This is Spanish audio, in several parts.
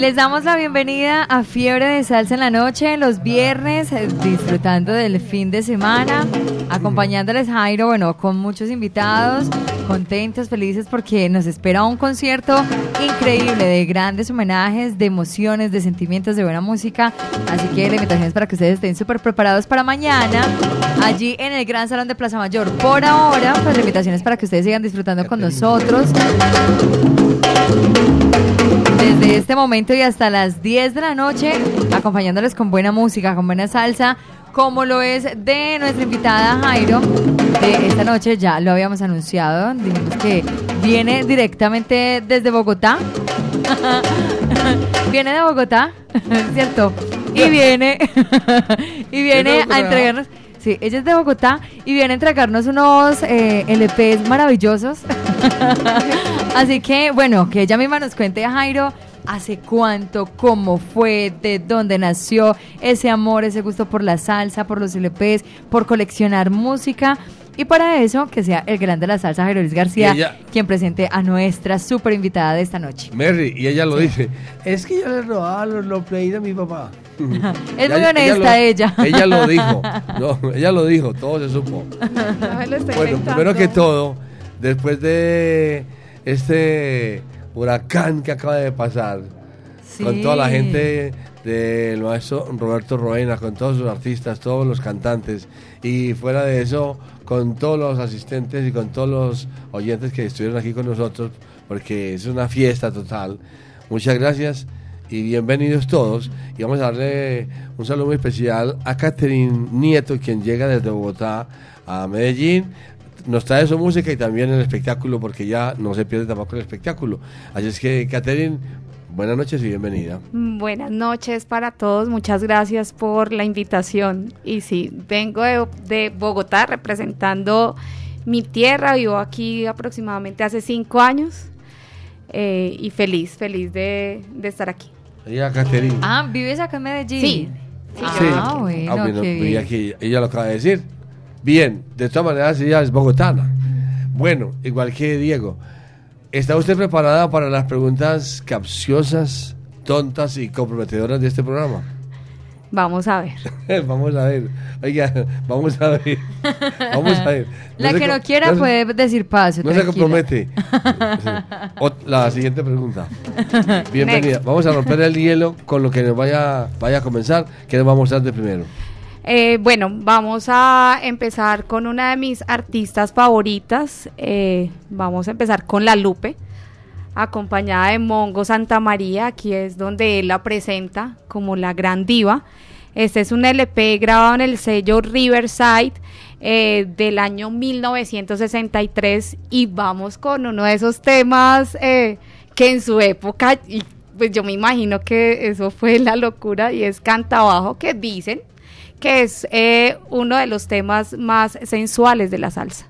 Y les damos la bienvenida a Fiebre de Salsa en la Noche, los viernes, eh, disfrutando del fin de semana, acompañándoles Jairo, bueno, con muchos invitados, contentos, felices porque nos espera un concierto increíble de grandes homenajes, de emociones, de sentimientos, de buena música. Así que la invitación es para que ustedes estén súper preparados para mañana, allí en el Gran Salón de Plaza Mayor. Por ahora, pues la invitación es para que ustedes sigan disfrutando con nosotros desde este momento y hasta las 10 de la noche, acompañándoles con buena música, con buena salsa, como lo es de nuestra invitada Jairo de esta noche, ya lo habíamos anunciado, dijimos que viene directamente desde Bogotá. viene de Bogotá, ¿cierto? Y viene, y viene a entregarnos... Sí, ella es de Bogotá y viene a entregarnos unos eh, LPs maravillosos. Así que, bueno, que ella misma nos cuente Jairo hace cuánto, cómo fue, de dónde nació ese amor, ese gusto por la salsa, por los LPs, por coleccionar música. Y para eso, que sea el gran de la salsa, Jairo Luis García, quien presente a nuestra super invitada de esta noche. Mary, y ella lo dice, es que yo le robaba los, los play de mi papá. es muy honesta ella. Ella lo dijo, no, ella lo dijo, todo se supo. bueno, primero que todo, después de este huracán que acaba de pasar, con toda la gente del maestro Roberto Roena, con todos sus artistas, todos los cantantes, y fuera de eso, con todos los asistentes y con todos los oyentes que estuvieron aquí con nosotros, porque es una fiesta total. Muchas gracias y bienvenidos todos. Y vamos a darle un saludo muy especial a Catherine Nieto, quien llega desde Bogotá a Medellín. Nos trae su música y también el espectáculo, porque ya no se pierde tampoco el espectáculo. Así es que, Catherine, buenas noches y bienvenida. Buenas noches para todos, muchas gracias por la invitación. Y sí, vengo de, de Bogotá representando mi tierra, vivo aquí aproximadamente hace cinco años. Eh, y feliz, feliz de, de estar aquí. Ella, Caterina. Ah, ¿vives acá en Medellín? Sí. Ah, bueno, Ah, bueno, qué y bien. aquí, ella lo acaba de decir. Bien, de todas maneras ella es bogotana. Bueno, igual que Diego. ¿Está usted preparada para las preguntas capciosas, tontas y comprometedoras de este programa? Vamos a ver. vamos a ver. Oiga, vamos a ver. Vamos a ver. La que no quiera puede decir paso. No se compromete. La siguiente pregunta. Bienvenida. Vamos a romper el hielo con lo que nos vaya, vaya a comenzar. ¿Qué nos va a mostrar de primero? Eh, bueno, vamos a empezar con una de mis artistas favoritas. Eh, vamos a empezar con La Lupe, acompañada de Mongo Santa María. Aquí es donde él la presenta como la gran diva. Este es un LP grabado en el sello Riverside eh, del año 1963 y vamos con uno de esos temas eh, que en su época, y pues yo me imagino que eso fue la locura y es Canta Abajo que dicen que es eh, uno de los temas más sensuales de la salsa.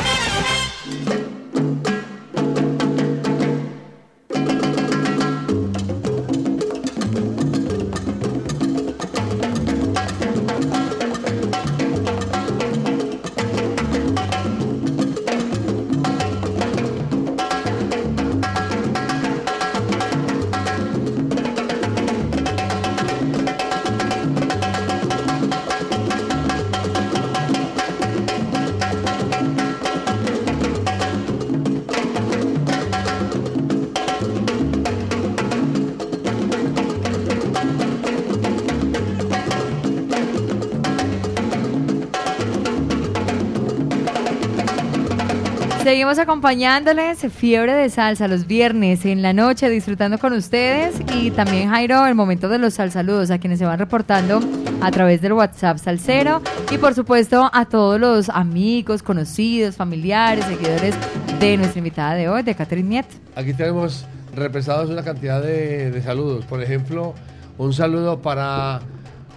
Acompañándoles, Fiebre de Salsa, los viernes en la noche, disfrutando con ustedes. Y también, Jairo, el momento de los salsaludos a quienes se van reportando a través del WhatsApp Salsero. Y por supuesto, a todos los amigos, conocidos, familiares, seguidores de nuestra invitada de hoy, de Catherine Niet. Aquí tenemos represados una cantidad de, de saludos. Por ejemplo, un saludo para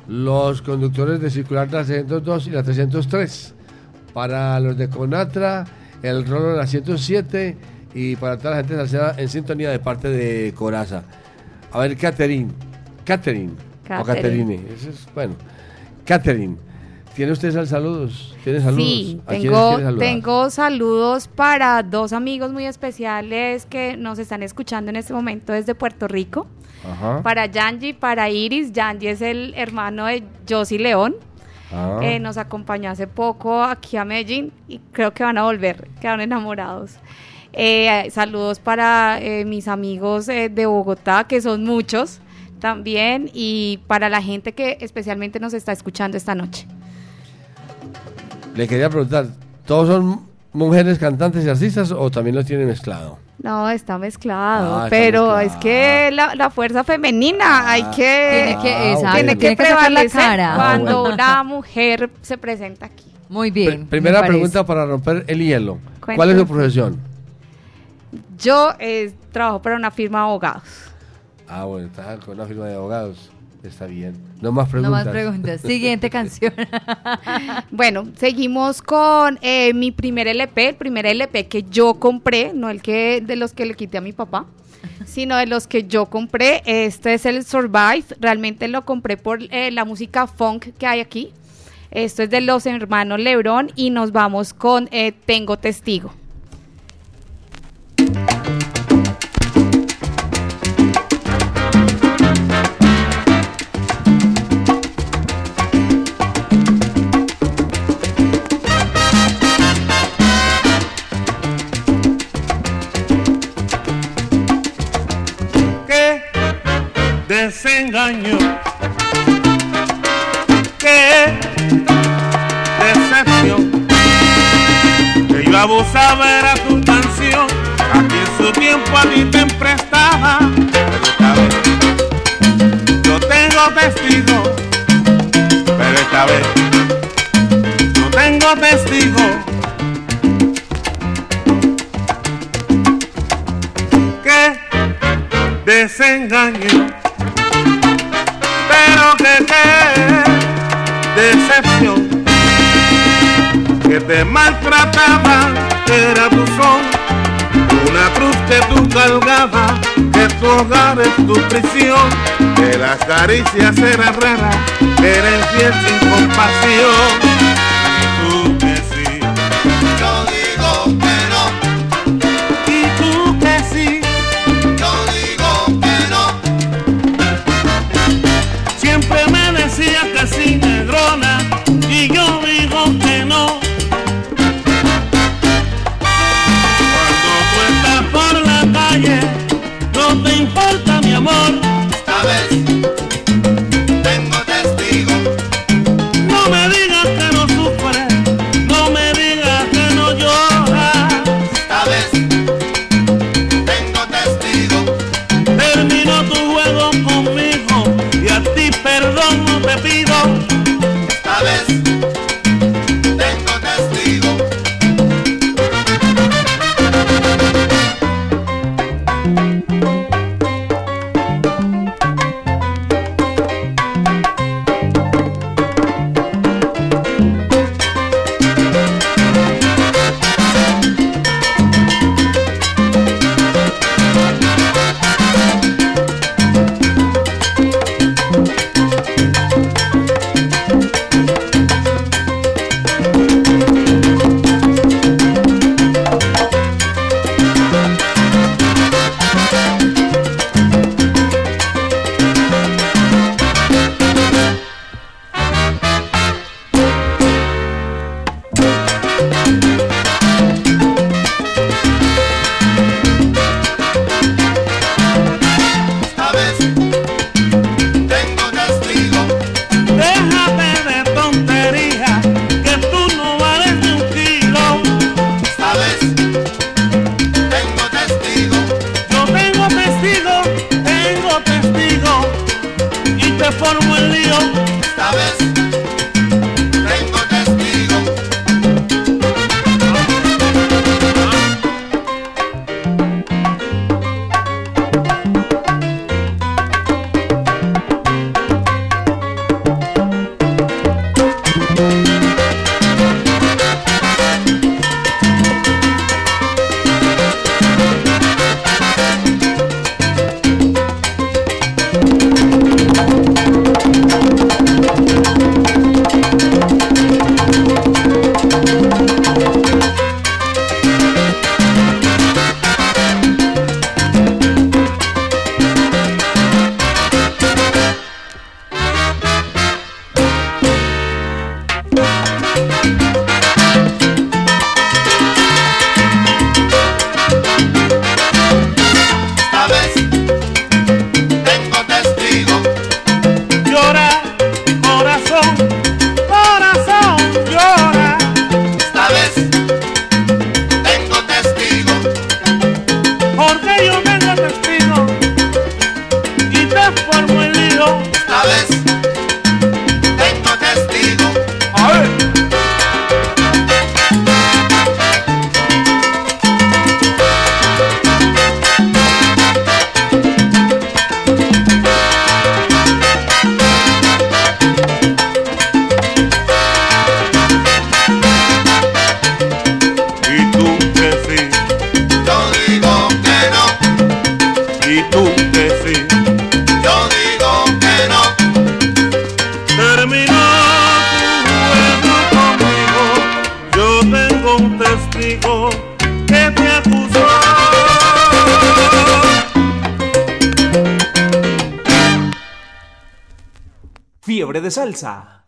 los conductores de circular de la 302 y la 303. Para los de Conatra, el rolo de la 107 y para toda la gente salsera en sintonía de parte de Coraza. A ver, Catherine. Catherine. O Catherine. Eso es, bueno. Catherine. ¿Tiene usted sal- saludos? ¿Tiene saludos? Sí, ¿A quiénes tengo, tengo saludos para dos amigos muy especiales que nos están escuchando en este momento desde Puerto Rico. Ajá. Para Yanji, para Iris. Yanji es el hermano de Josie León. Ah. Eh, nos acompañó hace poco aquí a Medellín y creo que van a volver, quedaron enamorados. Eh, saludos para eh, mis amigos de Bogotá, que son muchos también, y para la gente que especialmente nos está escuchando esta noche. Le quería preguntar, ¿todos son mujeres cantantes y artistas o también los tienen mezclado? No, está mezclado, Ah, está pero mezclado. es que la, la fuerza femenina hay que, Tiene que, Ah, tiene que tiene que sacar la prevalecer cara. cuando Ah, bueno. una mujer se presenta aquí. Muy bien. Pr- me primera pregunta para romper el hielo. ¿Cuál es su profesión? Yo eh, trabajo para una firma de abogados. Ah, bueno, está con una firma de abogados. Está bien. No más No preguntas. más preguntas. Siguiente canción. Bueno, seguimos con eh, mi primer LP, el primer LP que yo compré, no el que de los que le quité a mi papá, sino de los que yo compré. Este es el Survive, realmente lo compré por eh, la música funk que hay aquí. Esto es de los hermanos Lebron y nos vamos con eh, Tengo Testigo. Desengaño, qué decepción. Que yo abusaba era tu canción, a ti en su tiempo a ti te prestaba. Pero esta vez yo tengo testigos, pero esta vez yo tengo testigos. Claro que decepción que te maltrataba, que era buzón, una cruz que tú cargabas, que tu hogar es tu prisión, que las caricias eran raras, que eres fiel sin compasión. amor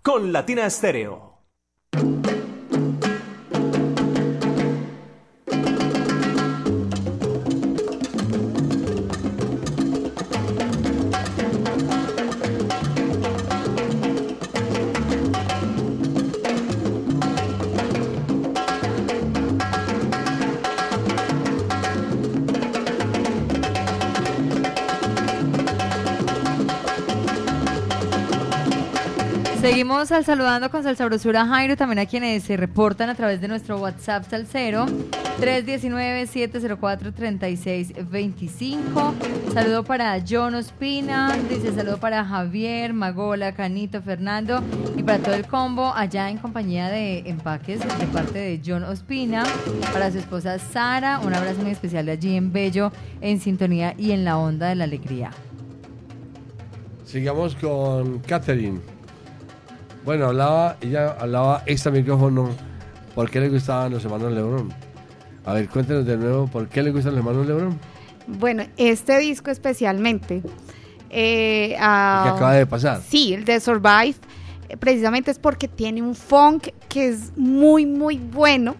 con Latina Estéreo. Seguimos al saludando con Salsabrosura Jairo, también a quienes se reportan a través de nuestro WhatsApp Salcero 319-704-3625. Saludo para John Ospina, dice saludo para Javier, Magola, Canito, Fernando y para todo el combo allá en compañía de empaques de parte de John Ospina. Para su esposa Sara, un abrazo muy especial de allí en Bello, en sintonía y en la onda de la alegría. Sigamos con Catherine. Bueno, hablaba, ella hablaba extra micrófono. ¿Por qué le gustaban los hermanos Lebrón? A ver, cuéntenos de nuevo, ¿por qué le gustan los hermanos Lebrón? Bueno, este disco especialmente. eh, Que acaba de pasar. Sí, el de Survive. eh, Precisamente es porque tiene un funk que es muy, muy bueno.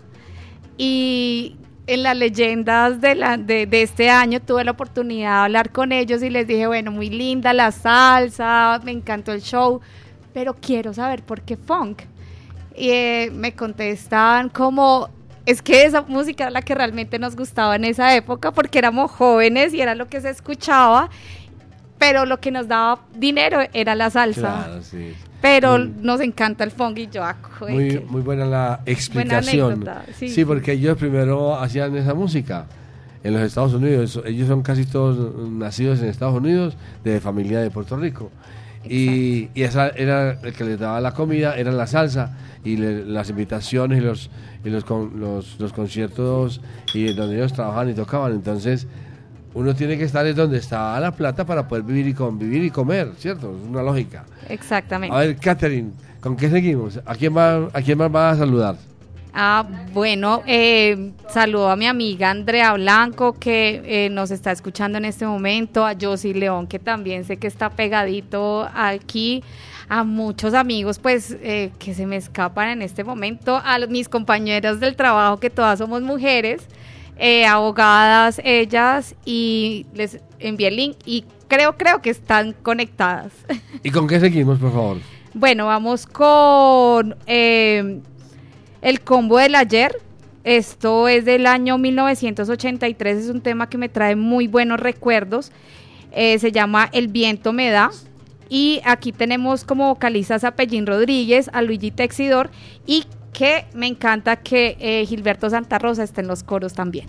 Y en las leyendas de, la, de, de este año tuve la oportunidad de hablar con ellos y les dije, bueno, muy linda la salsa, me encantó el show, pero quiero saber por qué funk. Y eh, me contestaban como, es que esa música era la que realmente nos gustaba en esa época porque éramos jóvenes y era lo que se escuchaba, pero lo que nos daba dinero era la salsa. Claro, sí. Pero nos encanta el funk y yo, ah, joder, Muy, muy buena la explicación. anécdota, sí. sí. porque ellos primero hacían esa música en los Estados Unidos. Ellos son casi todos nacidos en Estados Unidos, de familia de Puerto Rico. Y, y esa era el que les daba la comida, era la salsa y le- las invitaciones y los y los, con- los, los conciertos y donde ellos trabajaban y tocaban. Entonces, uno tiene que estar es donde está la plata para poder vivir y convivir y comer, ¿cierto? Es una lógica. Exactamente. A ver, Catherine, ¿con qué seguimos? ¿A quién más, a quién más vas a saludar? Ah, bueno, eh, saludo a mi amiga Andrea Blanco que eh, nos está escuchando en este momento, a Josie León que también sé que está pegadito aquí, a muchos amigos pues eh, que se me escapan en este momento, a los- mis compañeras del trabajo que todas somos mujeres, eh, abogadas ellas y les envié el link y creo, creo que están conectadas. ¿Y con qué seguimos, por favor? Bueno, vamos con eh, el combo del ayer. Esto es del año 1983, es un tema que me trae muy buenos recuerdos. Eh, se llama El viento me da. Y aquí tenemos como vocalistas a Pellín Rodríguez, a Luigi Texidor y que me encanta que eh, Gilberto Santa Rosa esté en los coros también.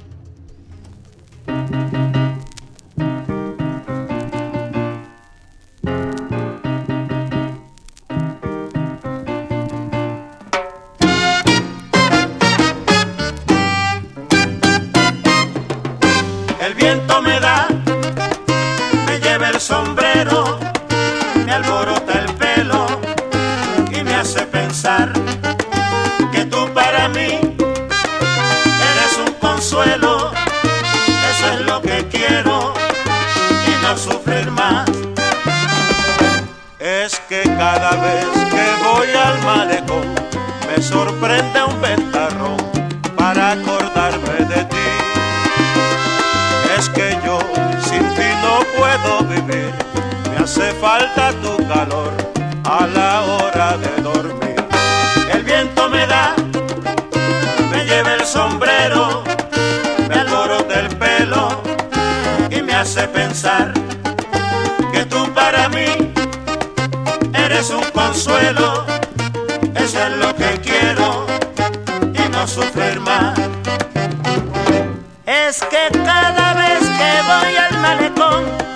Sorprende un ventarrón para acordarme de ti. Es que yo sin ti no puedo vivir, me hace falta tu calor a la hora de dormir. El viento me da, me lleva el sombrero, me alborota el pelo y me hace pensar que tú para mí eres un consuelo, es y Es que cada vez que voy al malecón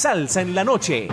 salsa en la noche.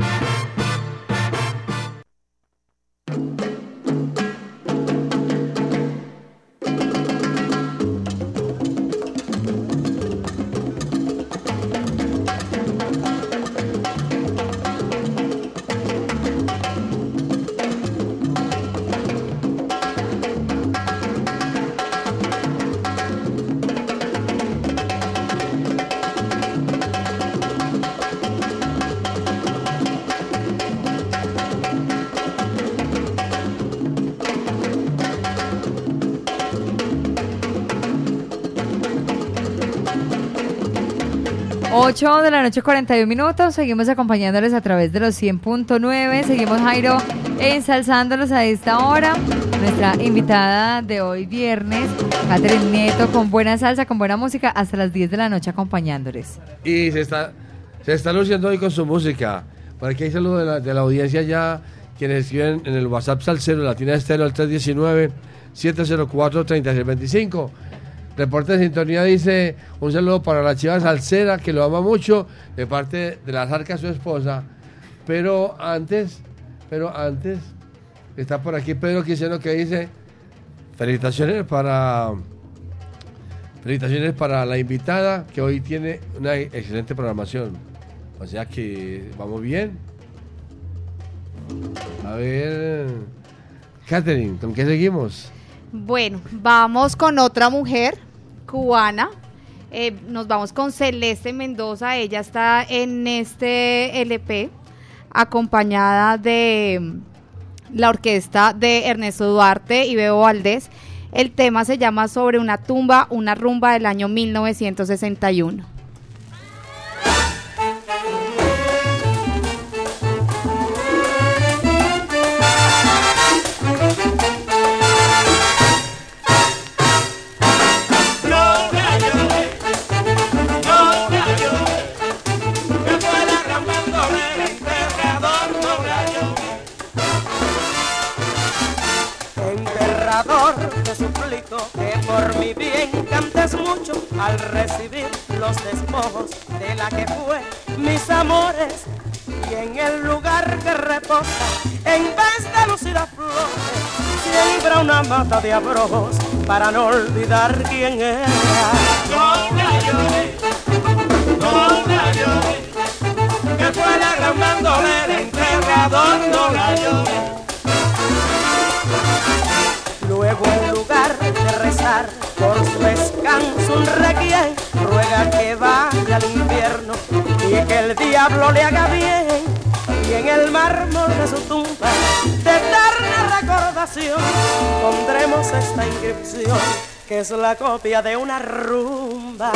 Noche, 41 minutos. Seguimos acompañándoles a través de los 100.9. Seguimos, Jairo, ensalzándolos a esta hora. Nuestra invitada de hoy, viernes, Catherine Nieto, con buena salsa, con buena música, hasta las 10 de la noche acompañándoles. Y se está, se está luciendo hoy con su música. Por aquí hay saludos de la, de la audiencia ya, quienes escriben en el WhatsApp Salcero Latina Estero al 319-704-3625. Reporte de sintonía dice un saludo para la chiva salsera que lo ama mucho de parte de la zarca su esposa. Pero antes, pero antes, está por aquí Pedro Quiseno que dice felicitaciones para felicitaciones para la invitada que hoy tiene una excelente programación. O sea que vamos bien. A ver, Catherine, ¿con qué seguimos? Bueno, vamos con otra mujer cubana. Eh, nos vamos con Celeste Mendoza. Ella está en este LP acompañada de mm, la orquesta de Ernesto Duarte y Bebo Valdés. El tema se llama Sobre una tumba, una rumba del año 1961. Que por mi bien cantes mucho al recibir los despojos de la que fue mis amores y en el lugar que reposa en vez de lucir a flores siembra una mata de abrojos para no olvidar quién era. Lloré, que fue la gran bandolera enterrador, la lloré. Luego por su descanso un requiem, ruega que vaya al infierno y que el diablo le haga bien. Y en el mármol de su tumba, de eterna recordación, pondremos esta inscripción, que es la copia de una rumba.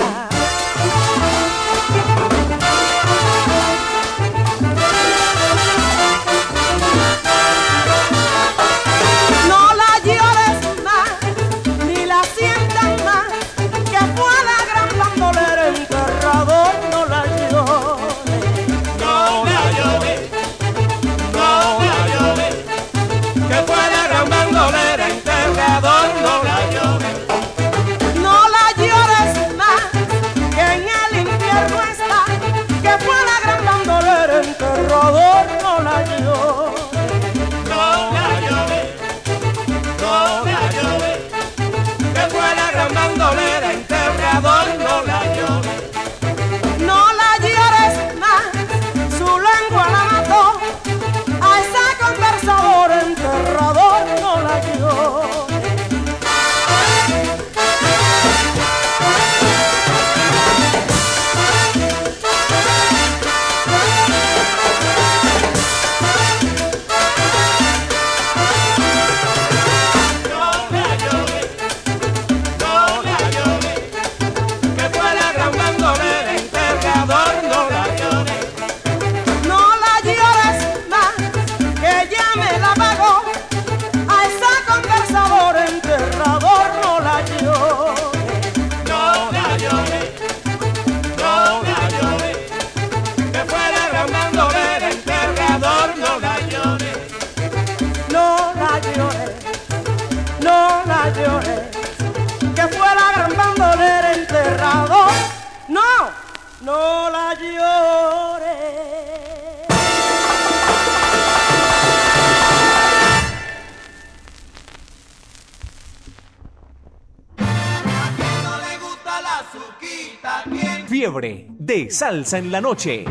Salsa en la noche.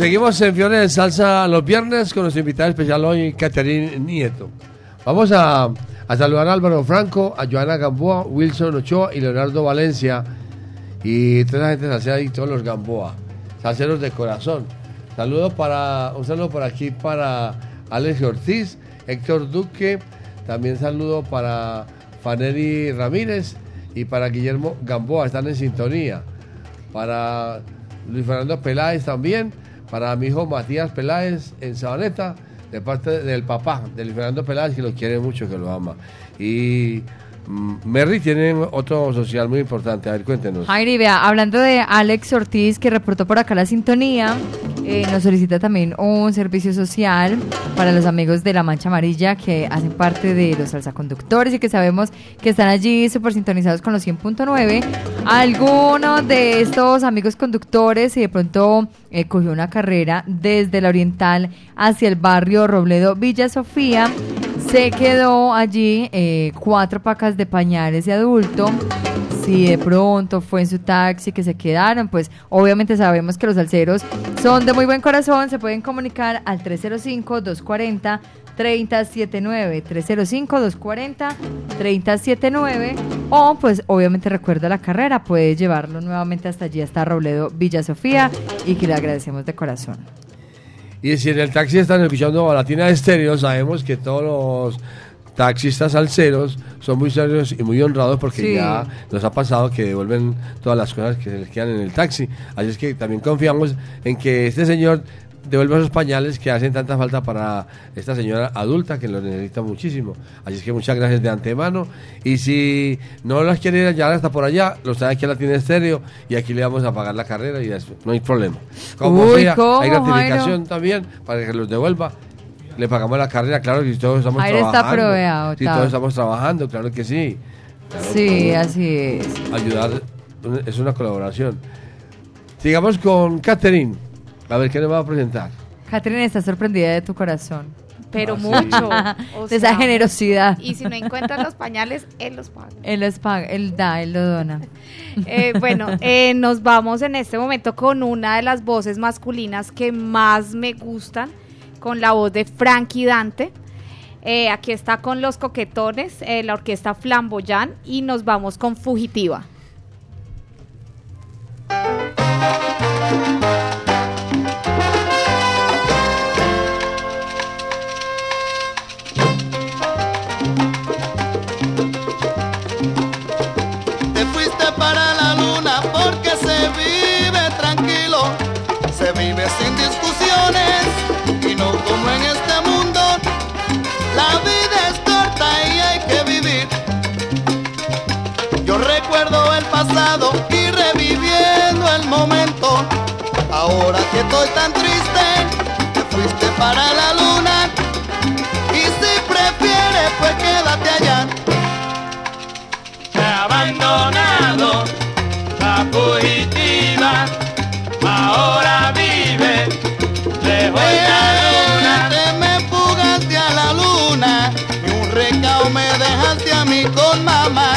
Seguimos en Fiebre de Salsa los viernes con nuestro invitado especial hoy, Caterín Nieto. Vamos a, saludar a Álvaro Franco, a Joana Gamboa, Wilson Ochoa y Leonardo Valencia y toda la gente salsera y todos los Gamboa, salseros de corazón. Saludo para, un saludo por aquí para Alex Ortiz, Héctor Duque, también saludo para Faneri Ramírez y para Guillermo Gamboa, están en sintonía. Para Luis Fernando Peláez también, para mi hijo Matías Peláez en Sabaneta, de parte del papá de Luis Fernando Peláez, que lo quiere mucho, que lo ama. Y Merry tiene otro social muy importante, a ver, cuéntenos. Jairi, vea, hablando de Alex Ortiz, que reportó por acá la sintonía, eh, nos solicita también un servicio social para los amigos de La Mancha Amarilla que hacen parte de los salsaconductores y que sabemos que están allí súper sintonizados con los 100.9. Alguno de estos amigos conductores, si de pronto eh, cogió una carrera desde la Oriental hacia el barrio Robledo Villa Sofía, se quedó allí eh, cuatro pacas de pañales de adulto. Si de pronto fue en su taxi que se quedaron, pues obviamente sabemos que los alceros son de muy buen corazón. Se pueden comunicar al 305-240. 3079 305 240 3079 o pues obviamente recuerda la carrera, puede llevarlo nuevamente hasta allí hasta Robledo Villa Sofía y que le agradecemos de corazón. Y si en el taxi están escuchando a Latina Estéreo, sabemos que todos los taxistas alceros son muy serios y muy honrados porque Sí. ya nos ha pasado que devuelven todas las cosas que se les quedan en el taxi. Así es que también confiamos en que este señor devuelva esos pañales que hacen tanta falta para esta señora adulta que lo necesita muchísimo. Así es que muchas gracias de antemano. Y si no las quiere ir a llevar hasta por allá, los trae aquí a Latina Estéreo y aquí le vamos a pagar la carrera y eso, no hay problema. Como Uy, sea, ¿cómo, hay gratificación Jairo? también para que los devuelva. Le pagamos la carrera, claro que todos estamos Jairo está trabajando. proveado, Sí, tal. todos estamos trabajando, claro que sí. Claro Sí, que así es. Ayudar es una colaboración. Sigamos con Catherine. A ver qué nos va a presentar. Catherine está sorprendida de tu corazón. Pero Ah, sí. mucho. o de esa generosidad. Y si no encuentran los pañales, él los paga. Él los paga, él da, él lo dona. Eh, bueno, eh, nos vamos en este momento con una de las voces masculinas que más me gustan, con la voz de Frankie Dante. Eh, aquí está con los coquetones, eh, la orquesta Flamboyán, y nos vamos con Fugitiva. Estoy tan triste, te fuiste para la luna. Y si prefieres, pues quédate allá. Ha abandonado la fugitiva, ahora vive lejos de la luna. Te me fugaste a la luna y un recao me dejaste a mí con mamá.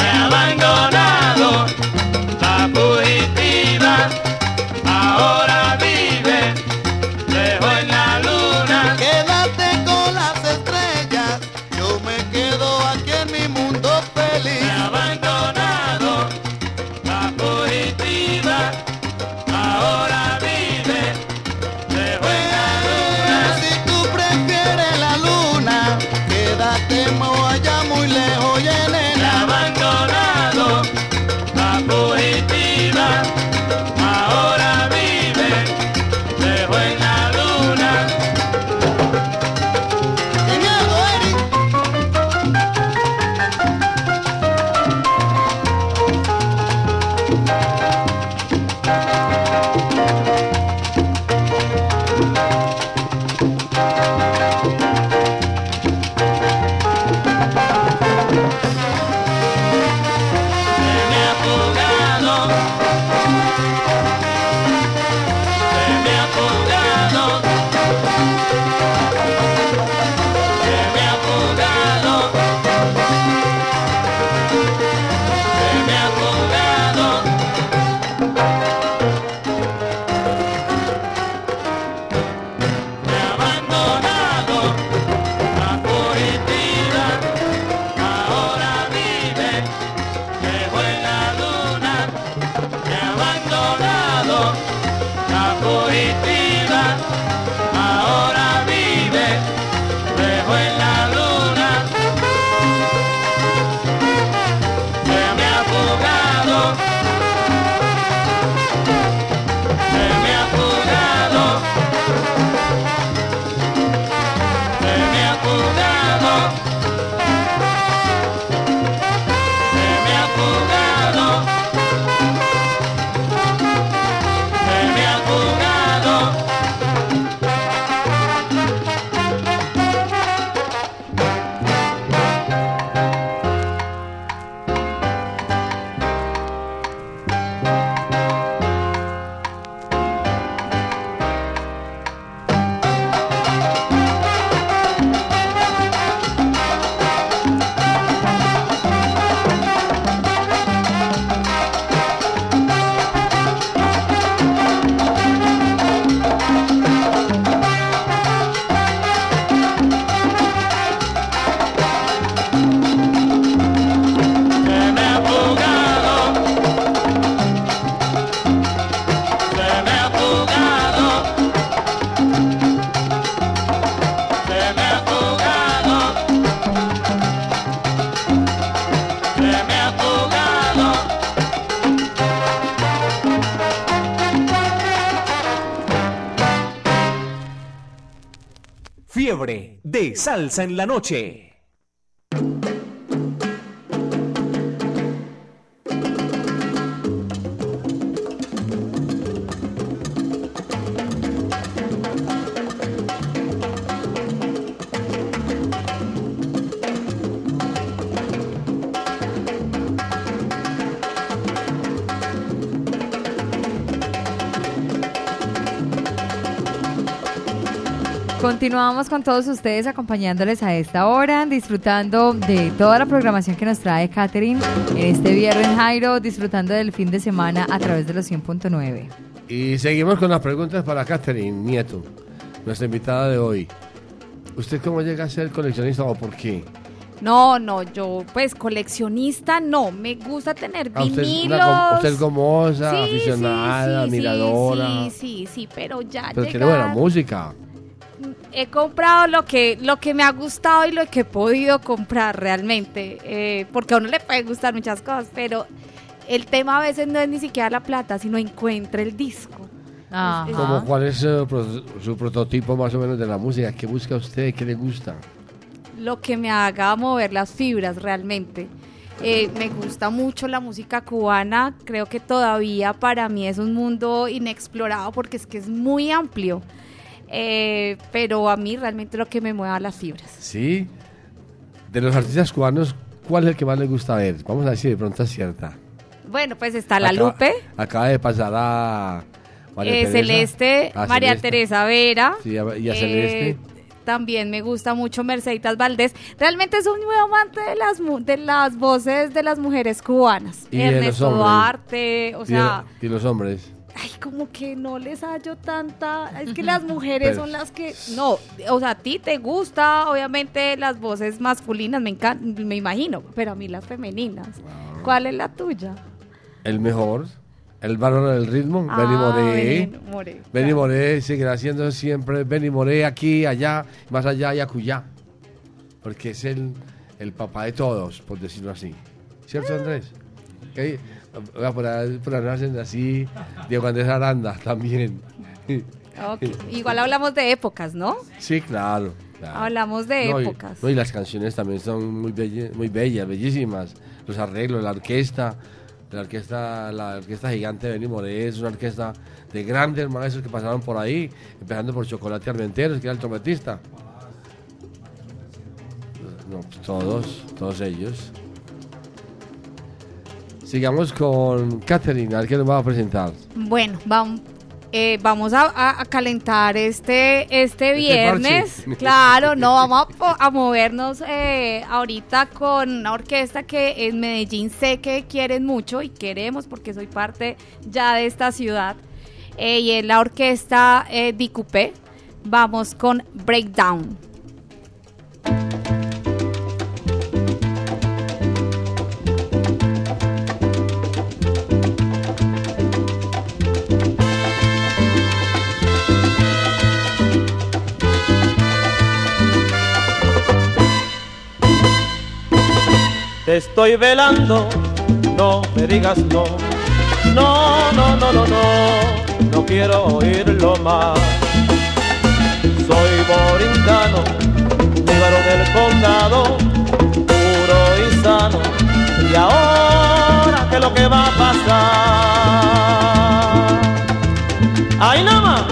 Salsa en la noche. Continuamos con todos ustedes acompañándoles a esta hora, disfrutando de toda la programación que nos trae Catherine en este viernes Jairo, disfrutando del fin de semana a través de los 100.9. Y seguimos con las preguntas para Catherine Nieto, nuestra invitada de hoy. ¿Usted cómo llega a ser coleccionista o por qué? No, no, yo pues coleccionista no, me gusta tener Ah, usted, es vinilos. una usted es gomosa, Sí, aficionada, sí, sí, admiradora. Sí, sí, sí, pero ya pero tiene buena música. He comprado lo que lo que me ha gustado y lo que he podido comprar realmente eh, porque a uno le puede gustar muchas cosas pero el tema a veces no es ni siquiera la plata sino encuentre el disco Ajá. Como, ¿Cuál es eh, pro- su prototipo más o menos de la música? ¿Qué busca usted? ¿Qué le gusta? lo que me haga mover las fibras realmente Eh, me gusta mucho la música cubana creo que todavía para mí es un mundo inexplorado porque es que es muy amplio Eh, pero a mí realmente lo que me mueve a las fibras Sí. De los artistas cubanos, ¿cuál es el que más le gusta ver? Vamos a decir de pronto acierta. bueno pues está la Acaba- Lupe Acaba de pasar a María Eh, Teresa. Celeste, A María Celeste. Teresa Vera. Sí, a- y a Eh, Celeste. También me gusta mucho Merceditas Valdés. Realmente soy muy amante de las de las voces de las mujeres cubanas. Y de los Ernesto hombres. Duarte, o Y sea, de- y los hombres. Ay, como que no les hallo tanta. Es que las mujeres Pero- son las que. No, o sea, a ti te gusta, obviamente, las voces masculinas, me encantan, me imagino, pero a mí las femeninas. ¿Cuál es la tuya? El mejor. El valor del ritmo. Ah, Benny Moré. Benny Moré, Benny claro. Moré seguirá haciendo siempre Benny Moré aquí, allá, más allá y acullá. Porque es el, el papá de todos, por decirlo así. ¿Cierto, Andrés? Ok, Oiga, Por por hacen así. Diego Andrés Aranda también. Igual hablamos de épocas, ¿no? Sí, claro. claro. Hablamos de No, y- épocas. no, y las canciones también son muy, belle- muy bellas, bellísimas. Los arreglos, la orquesta, la orquesta, la orquesta gigante de Benny Moré es una orquesta de grandes maestros que pasaron por ahí, empezando por Chocolate Armenteros, que era el trompetista. No, pues todos, todos ellos. Sigamos con Catherine, a ver qué nos va a presentar. Bueno, vamos, eh, vamos a, a- a calentar este, este viernes. parche. claro, no, vamos a, movernos eh, ahorita con una orquesta que en Medellín sé que quieren mucho y queremos porque soy parte ya de esta ciudad. Eh, y es la orquesta Dicupé. Vamos con Breakdown. Te estoy velando, no me digas no. No, no, no, no, no, no quiero oírlo más. Soy borindano, líbaro del condado, puro y sano. Y ahora, ¿qué es lo que va a pasar? ¡Ay, nada más!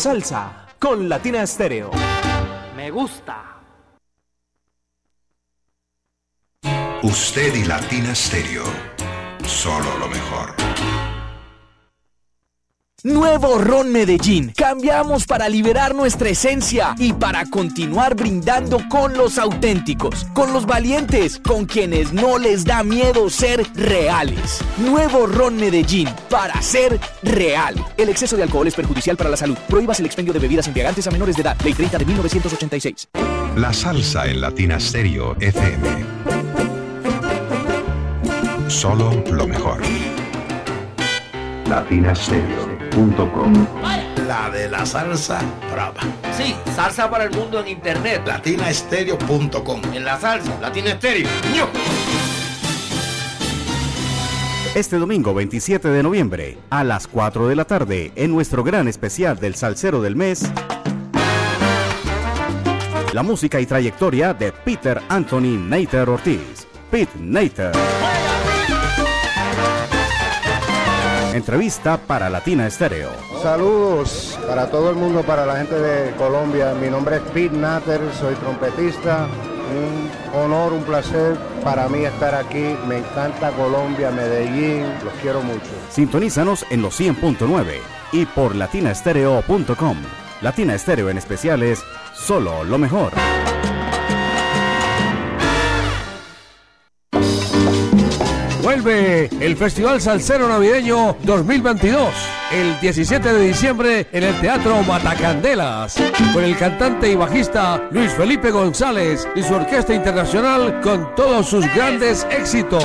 Salsa con Latina Estéreo. Me gusta. Usted y Latina Stereo. Solo Nuevo Ron Medellín. Cambiamos para liberar nuestra esencia y para continuar brindando con los auténticos, con los valientes, con quienes no les da miedo ser reales. Nuevo Ron Medellín para ser real. El exceso de alcohol es perjudicial para la salud. Prohíbas el expendio de bebidas embriagantes a menores de edad. Ley 30 de 1986. La salsa en Latina Stereo FM. Solo lo mejor. La de la salsa brava. Sí, salsa para el mundo en internet. Latinastereo.com. En la salsa, Latina Estéreo. Este domingo 27 de noviembre, a las 4 de la tarde, en nuestro gran especial del Salsero del Mes, la música y trayectoria de Peter Anthony Nater Ortiz. Pete Nater. Entrevista para Latina Estéreo. Saludos para todo el mundo, para la gente de Colombia. Mi nombre es Pete Natter, soy trompetista. Un honor, un placer para mí estar aquí. Me encanta Colombia, Medellín, los quiero mucho. Sintonízanos en los 100.9 y por latinastereo.com. Latina Estéreo en especial es solo lo mejor. Vuelve el Festival Salsero Navideño 2022. El 17 de diciembre en el Teatro Matacandelas. Con el cantante y bajista Luis Felipe González y su orquesta internacional con todos sus grandes éxitos.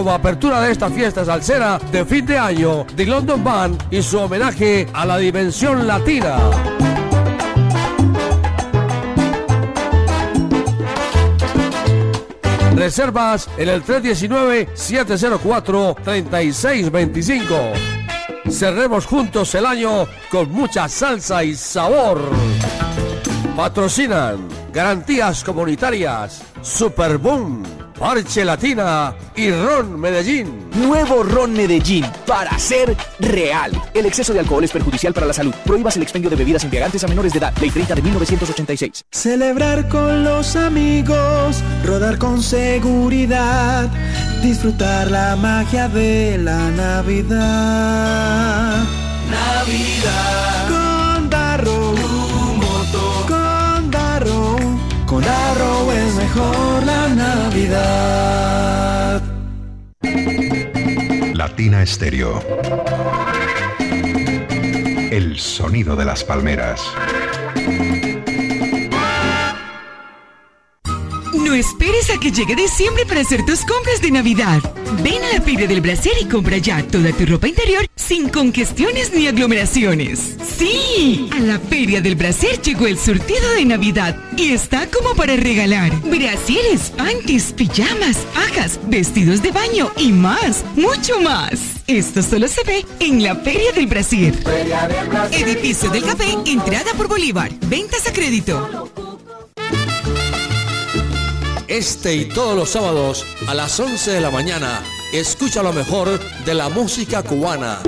Como apertura de esta fiesta salsera de fin de año, The London Band y su homenaje a la dimensión latina. Reservas en el 319-704-3625. Cerremos juntos el año con mucha salsa y sabor. Patrocinan Garantías Comunitarias, Superboom, Parche Latina y Ron Medellín. Nuevo Ron Medellín para ser real. El exceso de alcohol es perjudicial para la salud. Prohíbas el expendio de bebidas embriagantes a menores de edad. Ley 30 de 1986. Celebrar con los amigos, rodar con seguridad, disfrutar la magia de la Navidad. Navidad. Mejor la Navidad. Latina Estéreo. El sonido de las palmeras. No esperes a que llegue diciembre para hacer tus compras de Navidad. Ven a la Feria del Bracer y compra ya toda tu ropa interior sin congestiones ni aglomeraciones. Sí, a la Feria del Bracer llegó el surtido de Navidad y está como para regalar. Brasieres, panties, pijamas, fajas, vestidos de baño y más, mucho más. Esto solo se ve en la Feria del Brasil. Edificio del Café, entrada por Bolívar. Ventas a crédito. Este y todos los sábados a las 11 de la mañana, escucha lo mejor de la música cubana.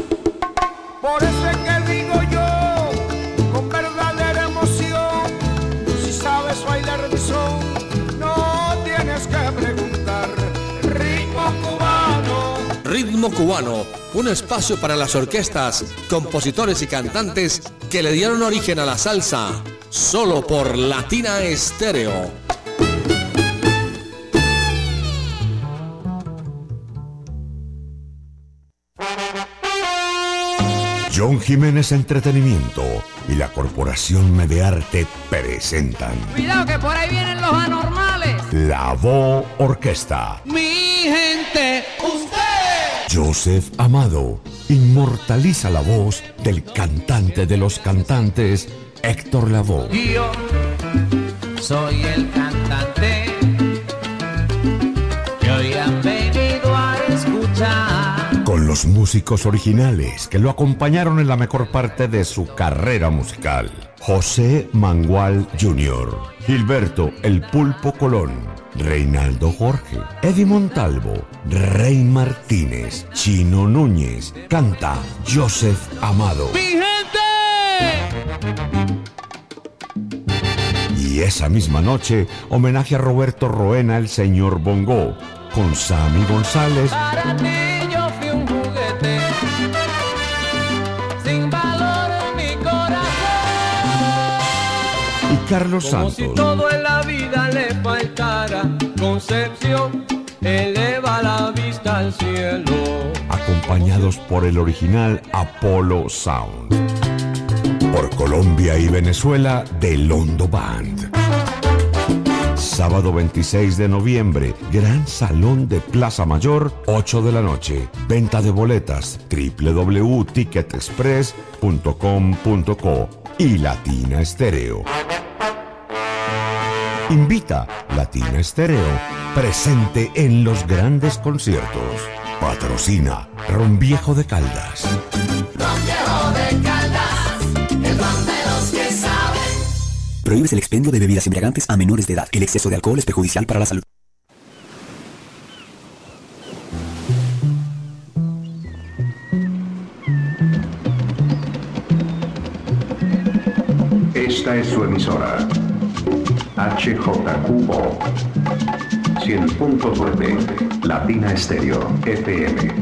Por eso es que digo yo, con verdadera emoción, si sabes bailar son, no tienes que preguntar. Ritmo cubano. Ritmo Cubano, un espacio para las orquestas, compositores y cantantes que le dieron origen a la salsa, solo por Latina Estéreo. John Jiménez Entretenimiento y la Corporación Medearte presentan Cuidado que por ahí vienen los anormales. La Voz Orquesta. Mi gente, usted. Joseph Amado inmortaliza la voz del cantante de los cantantes, Héctor Lavoe. Yo soy el cantante los músicos originales que lo acompañaron en la mejor parte de su carrera musical. José Mangual Jr., Gilberto El Pulpo Colón, Reinaldo Jorge, Eddie Montalvo, Rey Martínez, Chino Núñez, canta Joseph Amado. ¡Mi gente! Y esa misma noche, homenaje a Roberto Roena, el señor Bongo, con Sammy González Para ti un juguete sin valor en mi corazón. y Carlos Como si todo en la vida le faltara concepción, eleva la vista al cielo. acompañados por el original Apollo Sound. Por Colombia y Venezuela, The Londo Band. Sábado 26 de noviembre, Gran Salón de Plaza Mayor, 8 de la noche. Venta de boletas, www.ticketexpress.com.co y Latina Estéreo. Invita Latina Estéreo, presente en los grandes conciertos. Patrocina Ron Viejo de Caldas. Prohíbes el expendio de bebidas embriagantes a menores de edad. El exceso de alcohol es perjudicial para la salud. Esta es su emisora. HJQO 100.9 Latina Estéreo FM.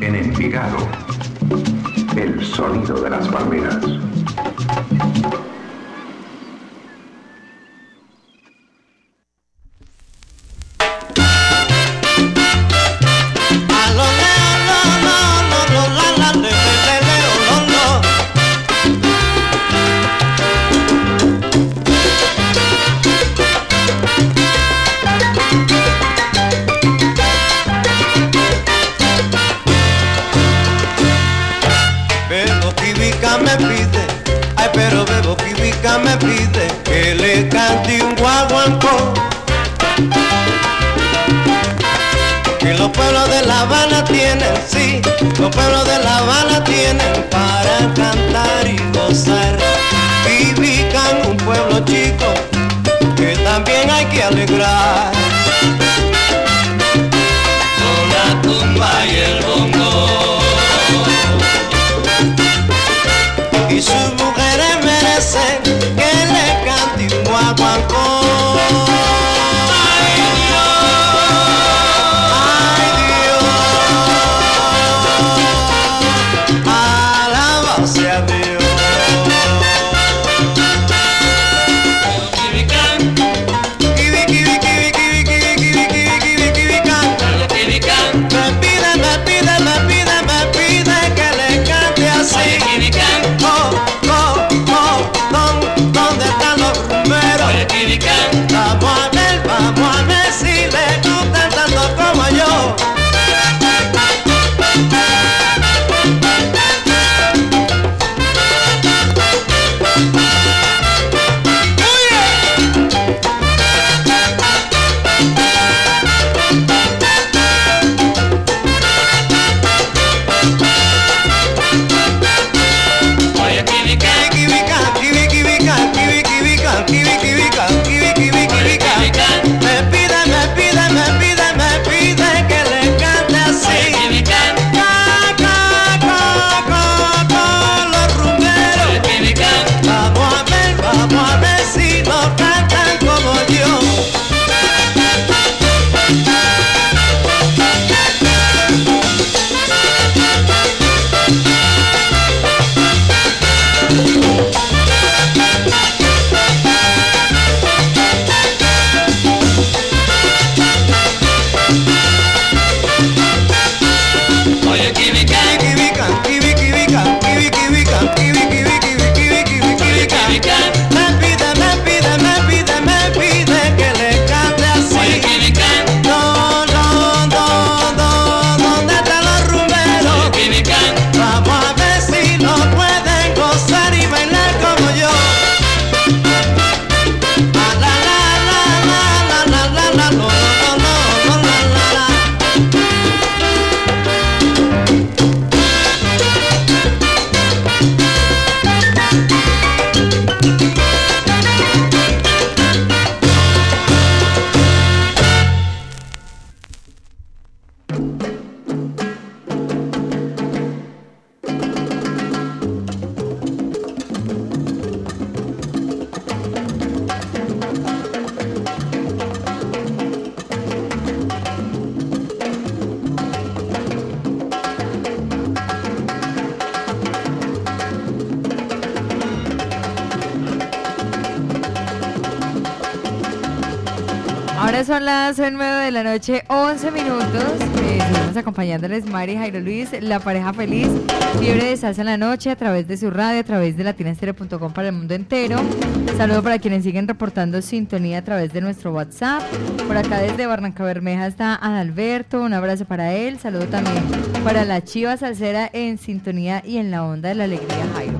En Envigado. El sonido de las palmeras. Pueblos de La Habana tienen, sí, los pueblos de La Habana tienen para cantar y gozar. Kibica un pueblo chico que también hay que alegrar. Con la tumba y el bongo. y sus mujeres merecen que le cante un guaguancó. Acompañándoles Mari Jairo Luis, la pareja feliz, fiebre de salsa en la noche a través de su radio, a través de latinastereo.com para el mundo entero. Saludo para quienes siguen reportando sintonía a través de nuestro WhatsApp. Por acá desde Barranca Bermeja está Adalberto, un abrazo para él. Saludo también para la Chiva Salsera en sintonía y en la onda de la alegría Jairo.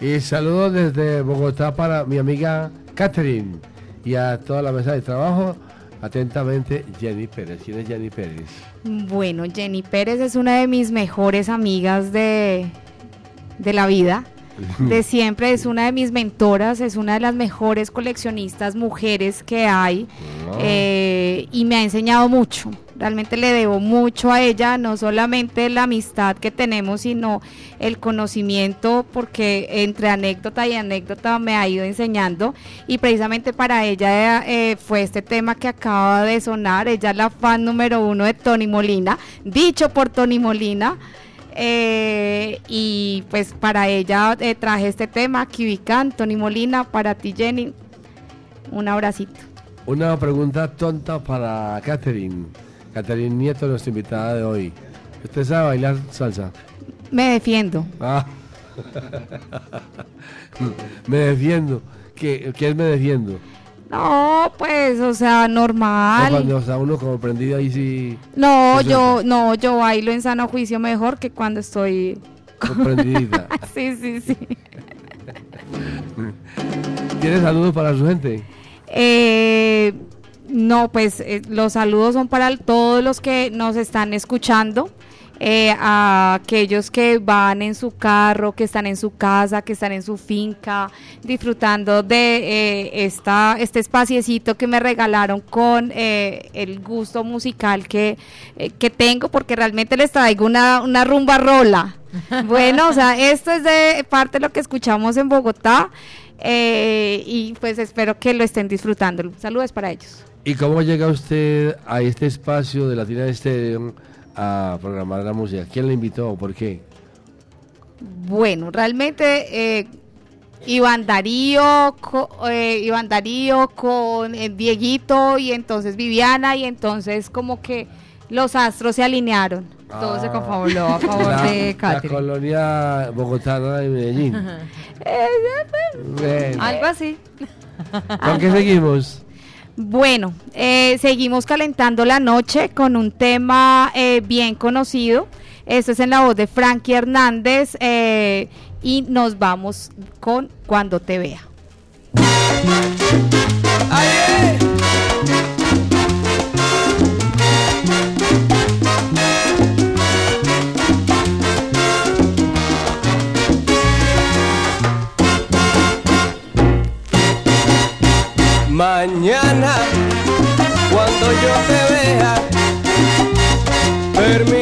Y saludos desde Bogotá para mi amiga Catherine y a toda la mesa de trabajo. Atentamente, Jenny Pérez. ¿Quién es Jenny Pérez? Bueno, Jenny Pérez es una de mis mejores amigas de, de la vida. De siempre, es una de mis mentoras, es una de las mejores coleccionistas mujeres que hay eh, y me ha enseñado mucho. Realmente le debo mucho a ella, no solamente la amistad que tenemos, sino el conocimiento, porque entre anécdota y anécdota me ha ido enseñando. Y precisamente para ella eh, fue este tema que acaba de sonar. Ella es la fan número uno de Tony Molina, dicho por Tony Molina. Eh, y pues para ella eh, traje este tema, Kibican, Tony Molina, para ti Jenny, un abracito. Una pregunta tonta para Catherine. Catherine Nieto, nuestra invitada de hoy. ¿Usted sabe bailar salsa? Me defiendo. Ah. me defiendo. ¿Qué, ¿Qué es me defiendo? No, pues, o sea, normal. No, cuando está uno como prendido ahí sí. No, yo, no, yo bailo en sano juicio mejor que cuando estoy comprendida. sí, sí, sí. ¿Tienes saludos para su gente? Eh, no, pues eh, los saludos son para todos los que nos están escuchando. Eh, a aquellos que van en su carro, que están en su casa, que están en su finca, disfrutando de eh, esta, este espaciecito que me regalaron con eh, el gusto musical que, que tengo, porque realmente les traigo una, una rumba rola. Bueno, o sea, esto es de parte de lo que escuchamos en Bogotá y pues espero que lo estén disfrutando. Saludos para ellos. ¿Y cómo llega usted a este espacio de Latina Estéreo? A programar la música? ¿Quién le invitó? ¿Por qué? Bueno, realmente eh, Iván Darío, eh, Iván Darío con eh, Dieguito y entonces Viviana y entonces como que los astros se alinearon. Todo se confabuló a favor de Catherine. La colonia bogotana de Medellín. Algo así. ¿Con qué seguimos? Bueno, eh, seguimos calentando la noche con un tema eh, bien conocido. Esto es en la voz de Frankie Hernández eh, y nos vamos con Cuando te vea. Mañana, permite,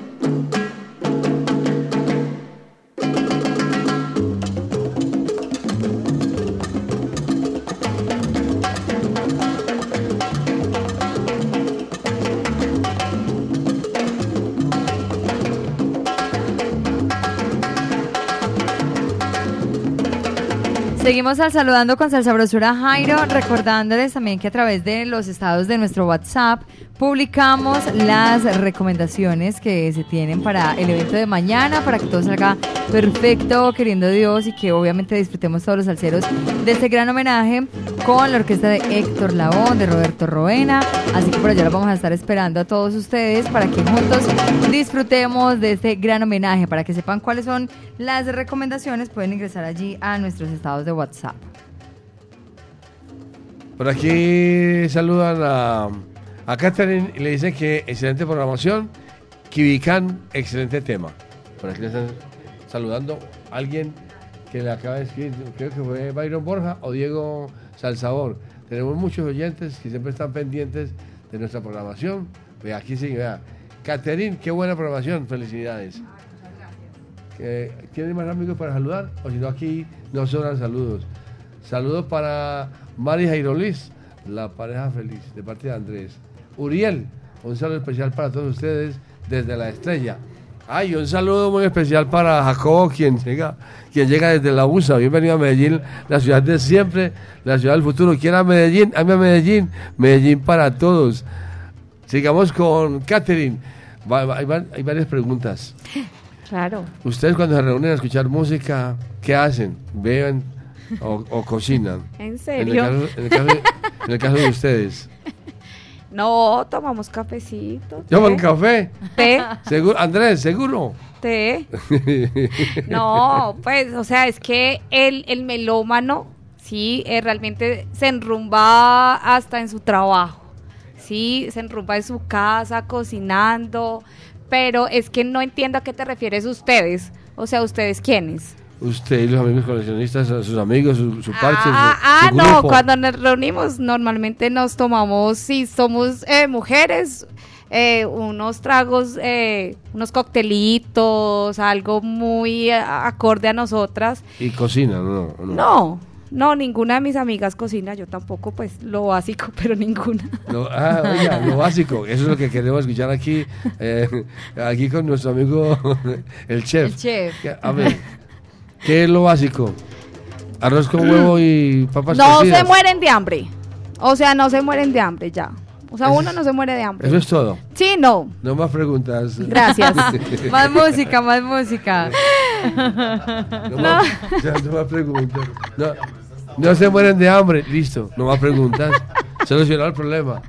Seguimos al saludando con Salsabrosura Jairo, recordándoles también que a través de los estados de nuestro WhatsApp publicamos las recomendaciones que se tienen para el evento de mañana, para que todo salga perfecto, queriendo Dios, y que obviamente disfrutemos todos los salseros de este gran homenaje con la orquesta de Héctor Laón, de Roberto Roena. Así que por allá los vamos a estar esperando a todos ustedes para que juntos disfrutemos de este gran homenaje. Para que sepan cuáles son las recomendaciones, pueden ingresar allí a nuestros estados de WhatsApp. Por aquí saludan a, a Catherine le dicen que excelente programación. Kibikan, excelente tema. Por aquí le están saludando a alguien que le acaba de escribir, creo que fue Byron Borja o Diego Salsabor. Tenemos muchos oyentes que siempre están pendientes de nuestra programación. Vea, aquí sí, vea. Catherine, qué buena programación, felicidades. Que- ¿Tienen más amigos para saludar? O si no, aquí no sobran saludos. Saludos para Mari Jairo Liz, la pareja feliz, de parte de Andrés. Uriel, un saludo especial para todos ustedes desde la estrella. Ay, un saludo muy especial para Jacobo, quien llega, quien llega desde la USA. Bienvenido a Medellín, la ciudad de siempre, la ciudad del futuro. Quiera Medellín, ame a Medellín, Medellín para todos. Sigamos con Catherine. Hay, va- hay varias preguntas. Claro. Ustedes cuando se reúnen a escuchar música, ¿qué hacen? ¿Beben o, o cocinan? ¿En En serio? el, caso, en el caso- en el caso de ustedes. No, tomamos cafecito. ¿Toman café? Té. ¿Seguro? Andrés, ¿seguro? Té. No, pues, o sea, es que el, el melómano, sí, eh, realmente se enrumba hasta en su trabajo, sí, se enrumba en su casa, cocinando, pero es que no entiendo a qué te refieres ustedes, o sea, ¿ustedes quiénes? Usted y los amigos coleccionistas, sus amigos, su, su parche, su- Ah, ah, no, cuando nos reunimos normalmente nos tomamos, si somos eh, mujeres, eh, unos tragos, eh, unos coctelitos, algo muy acorde a nosotras. Y cocinan, ¿no? ¿no? No, no, ninguna de mis amigas cocina, yo tampoco, pues lo básico, pero ninguna. Lo- ah, oiga, lo básico, eso es lo que queremos escuchar aquí, eh, aquí con nuestro amigo el chef. El chef. A ver, ¿qué es lo básico? Arroz con huevo y papas No cocidas. se mueren de hambre, o sea, no se mueren de hambre ya. O sea, Eso uno no se muere de hambre. Eso es todo. Sí, no. No más preguntas. Gracias. más música, más música. No, Más, ya, no más preguntas. No, no se mueren de hambre. Listo, no más preguntas. Solucionado el problema.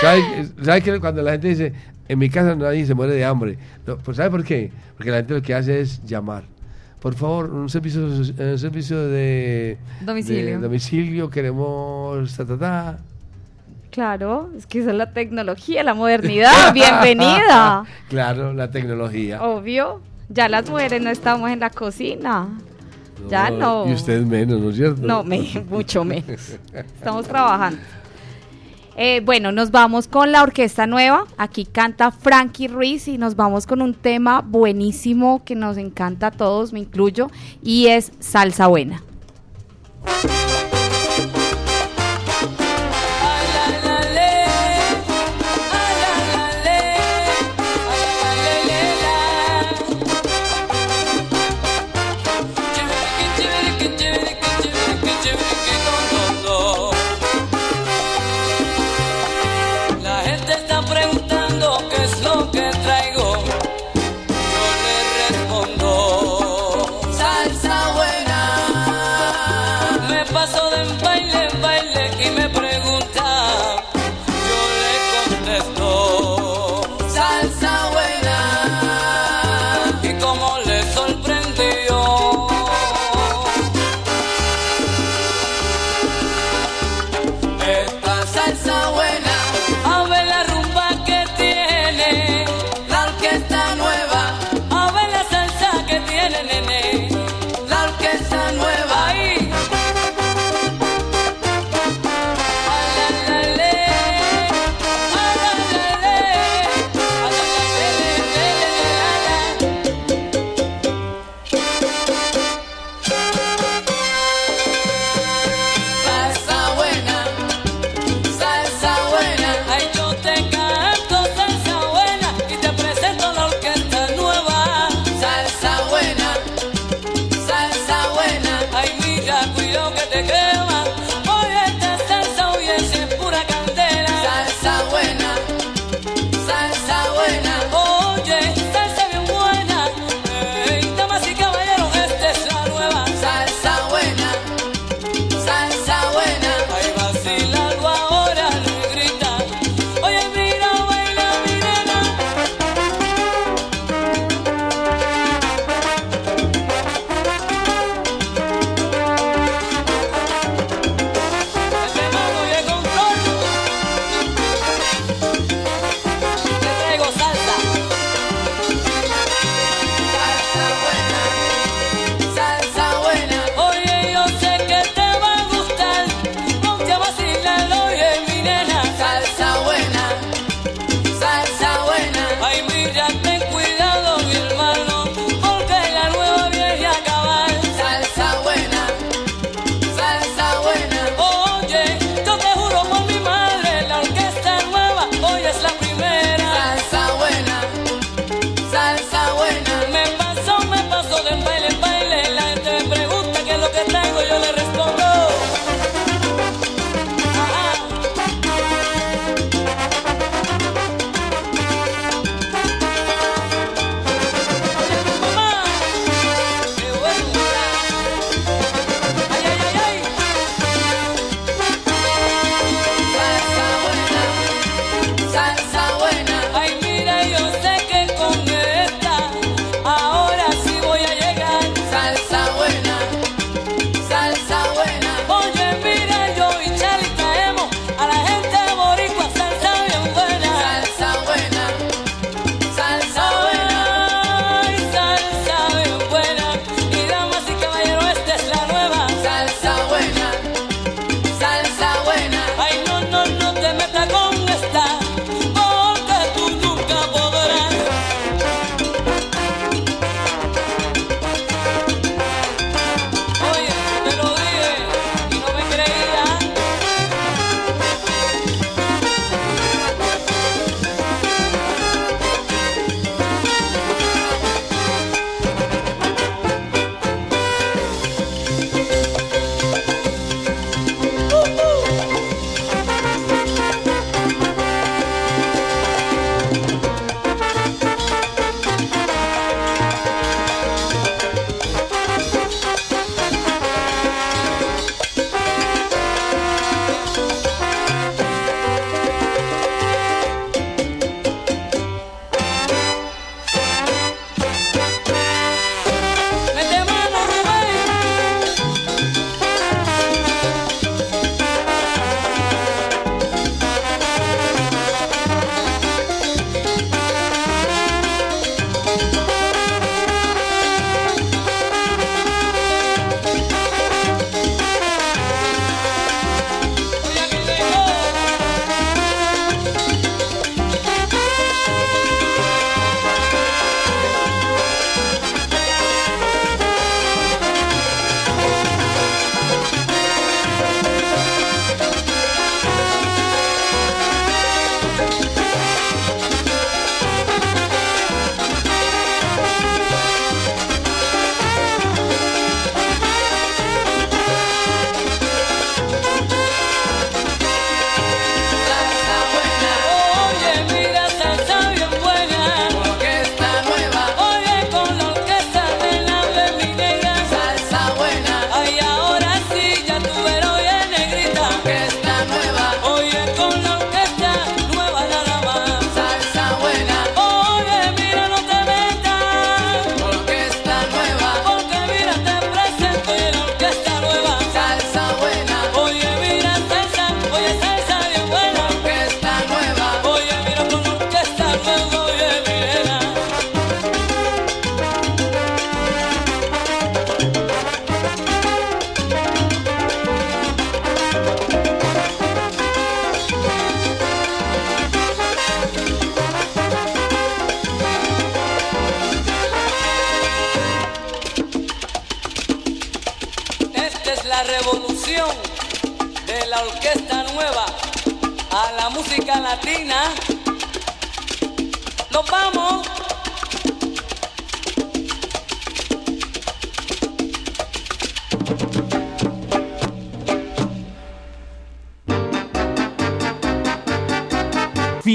¿Sabe, sabe que cuando la gente dice, en mi casa nadie se muere de hambre? No, pues ¿Sabe por qué? Porque la gente lo que hace es llamar. Por favor, un servicio, un servicio de Domicilio. de domicilio, queremos ta, ta, ta. Claro, es que esa es la tecnología, la modernidad. Bienvenida. claro, la tecnología. Obvio. Ya las mujeres no estamos en la cocina. Ya no. Y usted menos, ¿no es cierto? No, me, mucho menos. Estamos trabajando. Eh, bueno, nos vamos con la orquesta nueva. Aquí canta Frankie Ruiz y nos vamos con un tema buenísimo que nos encanta a todos, me incluyo, y es Salsa Buena.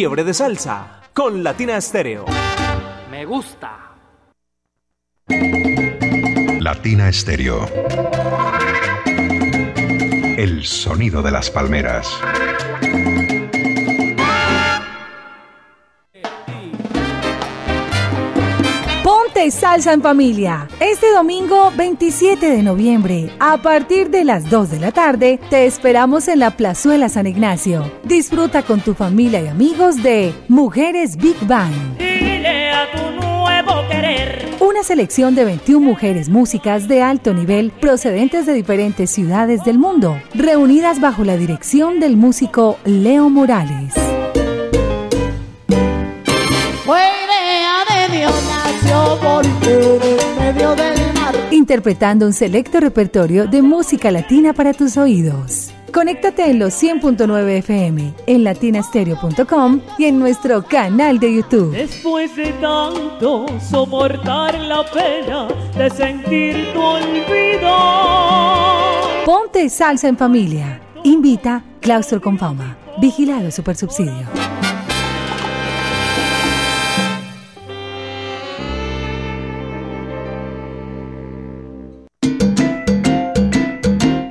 Fiebre de salsa con Latina Estéreo. Me gusta. Latina Estéreo. El sonido de las palmeras. Ponte salsa en familia. Este domingo 27 de noviembre, a partir de las 2 de la tarde, te esperamos en la Plazuela San Ignacio. Disfruta con tu familia y amigos de Mujeres Big Bang. Dile a tu nuevo querer. Una selección de 21 mujeres músicas de alto nivel procedentes de diferentes ciudades del mundo, reunidas bajo la dirección del músico Leo Morales. Fue idea de Dios, nació porque en medio del. Interpretando un selecto repertorio de música latina para tus oídos. Conéctate en los 100.9 FM, en latinastereo.com y en nuestro canal de YouTube. Después de tanto soportar la pena de sentir tu olvido. Ponte salsa en familia. Invita Claustro con Fama. Vigilado Supersubsidio.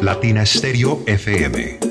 Latina Stereo FM.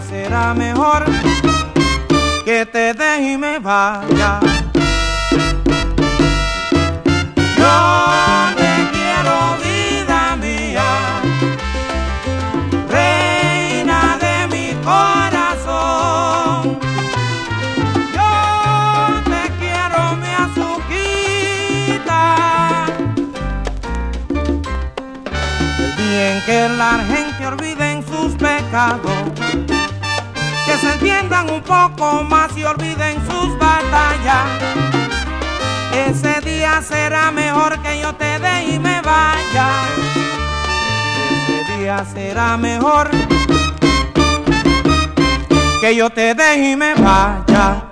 Será mejor que te deje y me vaya. Yo te quiero, vida mía reina de mi corazón. Yo te quiero, mi azuquita. El día en que la gente olviden sus pecados, un poco más y olviden sus batallas. Ese día será mejor que yo te dé y me vaya ese día será mejor que yo te deje y me vaya.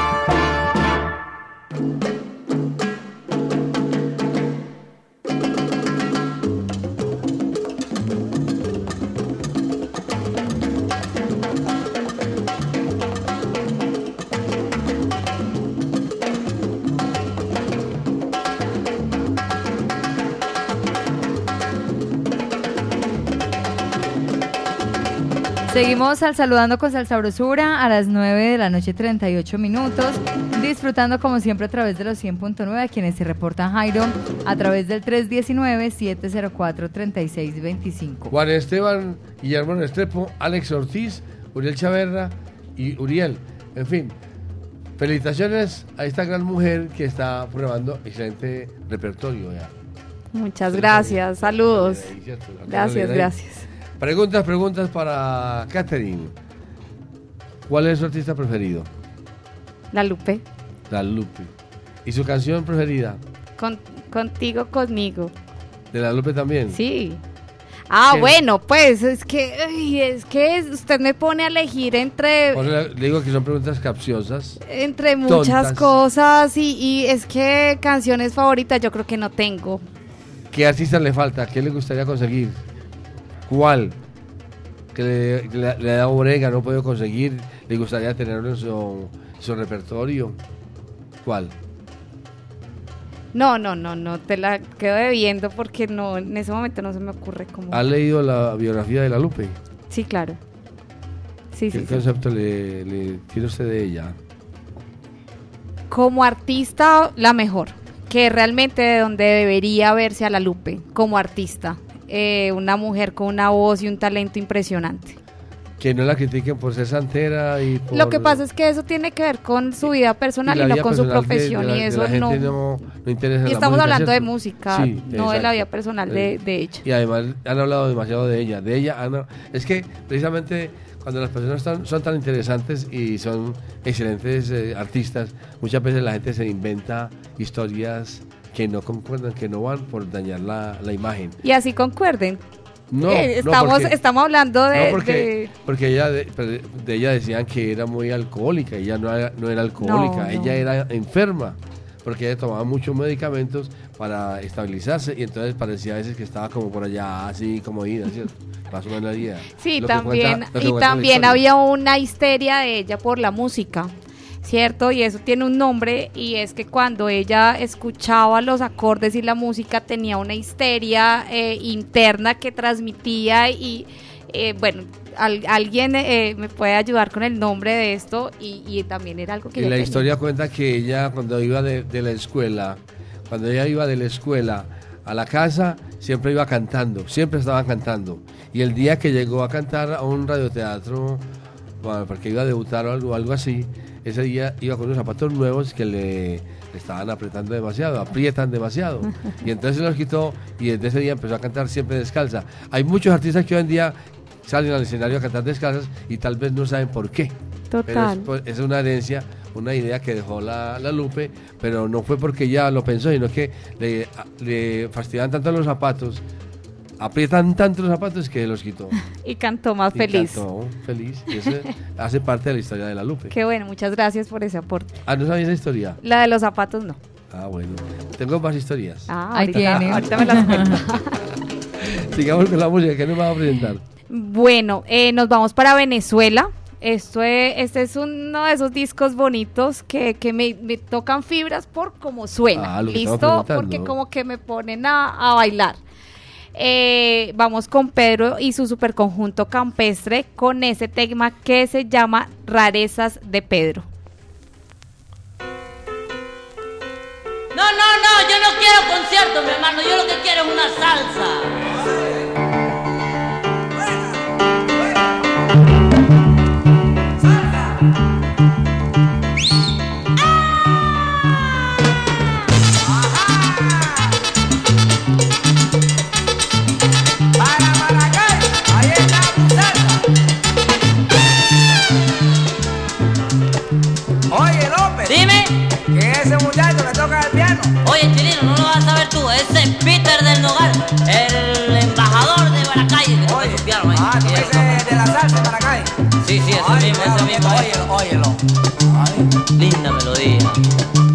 Al saludando con Salsabrosura a las 9 de la noche 38 minutos, disfrutando como siempre a través de los 100.9 a quienes se reportan Jairo a través del 319-704-3625. Juan Esteban, Guillermo Restrepo, Alex Ortiz, Uriel Chaverra y Uriel. En fin, felicitaciones a esta gran mujer que está probando excelente repertorio. Ya. Muchas gracias, saludos. Gracias, gracias. Preguntas, preguntas para Catherine. ¿Cuál es su artista preferido? La Lupe, La Lupe. ¿Y su canción preferida? con- contigo, conmigo. ¿De La Lupe también? Sí. Ah, ¿Qué? bueno, pues es que, ay, es que usted me pone a elegir entre, le digo que son preguntas capciosas. entre muchas tontas. cosas y, y es que canciones favoritas yo creo que no tengo. ¿Qué artista le falta? ¿Qué le gustaría conseguir? ¿Cuál? Que le, le- le da brega, no puedo conseguir. ¿Le gustaría tenerlo en su, su repertorio? ¿Cuál? No, no, no, no, te la quedo debiendo porque no, en ese momento no se me ocurre cómo. ¿Ha leído la biografía de La Lupe? Sí, claro. Sí, ¿Qué sí, sí. concepto le, le tiene usted de ella? Como artista, la mejor. Que realmente de donde debería verse a la Lupe, como artista. Eh, una mujer con una voz y un talento impresionante. Que no la critiquen por ser santera y por... Lo que pasa es que eso tiene que ver con su vida personal y, la no con su personal de- profesión de la- y de eso no. no, no interesa Y estamos música, hablando de ¿cierto? música, Sí, no de la exacto. vida personal de, Eh, de ella. Y además han hablado demasiado de ella. De ella han- es que precisamente cuando las personas están- son tan interesantes y son excelentes eh, artistas, muchas veces la gente se inventa historias que no concuerdan, que no van por dañar la, la imagen. Y así concuerden. No, Eh, no, estamos, porque- estamos hablando de, no, porque, de- porque ella de, de ella decían que era muy alcohólica, ella no era, no era alcohólica, ella era enferma, porque ella tomaba muchos medicamentos para estabilizarse y entonces parecía a veces que estaba como por allá, así como ida, ¿cierto? Más o menos la idea. Sí, Lo también, cuenta- y también había una histeria de ella por la música, ¿cierto? Y eso tiene un nombre y es que cuando ella escuchaba los acordes y la música tenía una histeria eh, interna que transmitía y eh, bueno, al- alguien eh, me puede ayudar con el nombre de esto y, y también era algo que Y la tenía. historia cuenta que ella cuando iba de, de la escuela, cuando ella iba de la escuela a la casa, siempre iba cantando, siempre estaba cantando. Y el día que llegó a cantar a un radioteatro, bueno, porque iba a debutar o algo, algo así, ese día iba con unos zapatos nuevos que le, le estaban apretando demasiado, aprietan demasiado. Y entonces se los quitó y desde ese día empezó a cantar siempre descalza. Hay muchos artistas que hoy en día salen al escenario a cantar descalzas y tal vez no saben por qué. Pero Total. es, pues, es una herencia, una idea que dejó la, la Lupe, pero no fue porque ella lo pensó, sino que le, le fastidian tanto los zapatos, aprietan tanto los zapatos que los quitó. Y cantó más Y feliz. cantó feliz. Y eso hace parte de la historia de la Lupe. Qué bueno, muchas gracias por ese aporte. Ah, ¿no sabía esa historia? La de los zapatos no. Ah, bueno. Tengo más historias. Ah, Ahí ahorita, tiene. ahorita me las cuento. Sigamos con la música, ¿qué nos va a presentar? Bueno, eh, nos vamos para Venezuela. Esto es, este es uno de esos discos bonitos que, que me, me tocan fibras por cómo suena. Ah, lo que estaba ¿Listo? Porque como que me ponen a, a bailar. Eh, vamos con Pedro y su superconjunto campestre con ese tema que se llama Rarezas de Pedro. No, no, no, yo no quiero concierto, mi hermano. Yo lo que quiero es una salsa. Oye, Chilino, no lo vas a saber tú. Ese es Peter del Nogal, el embajador de toca su piano ahí. Ah, tú dices de la salsa de Maracay. Sí, sí, ese mismo, ese mismo. Óyelo, óyelo. Linda melodía.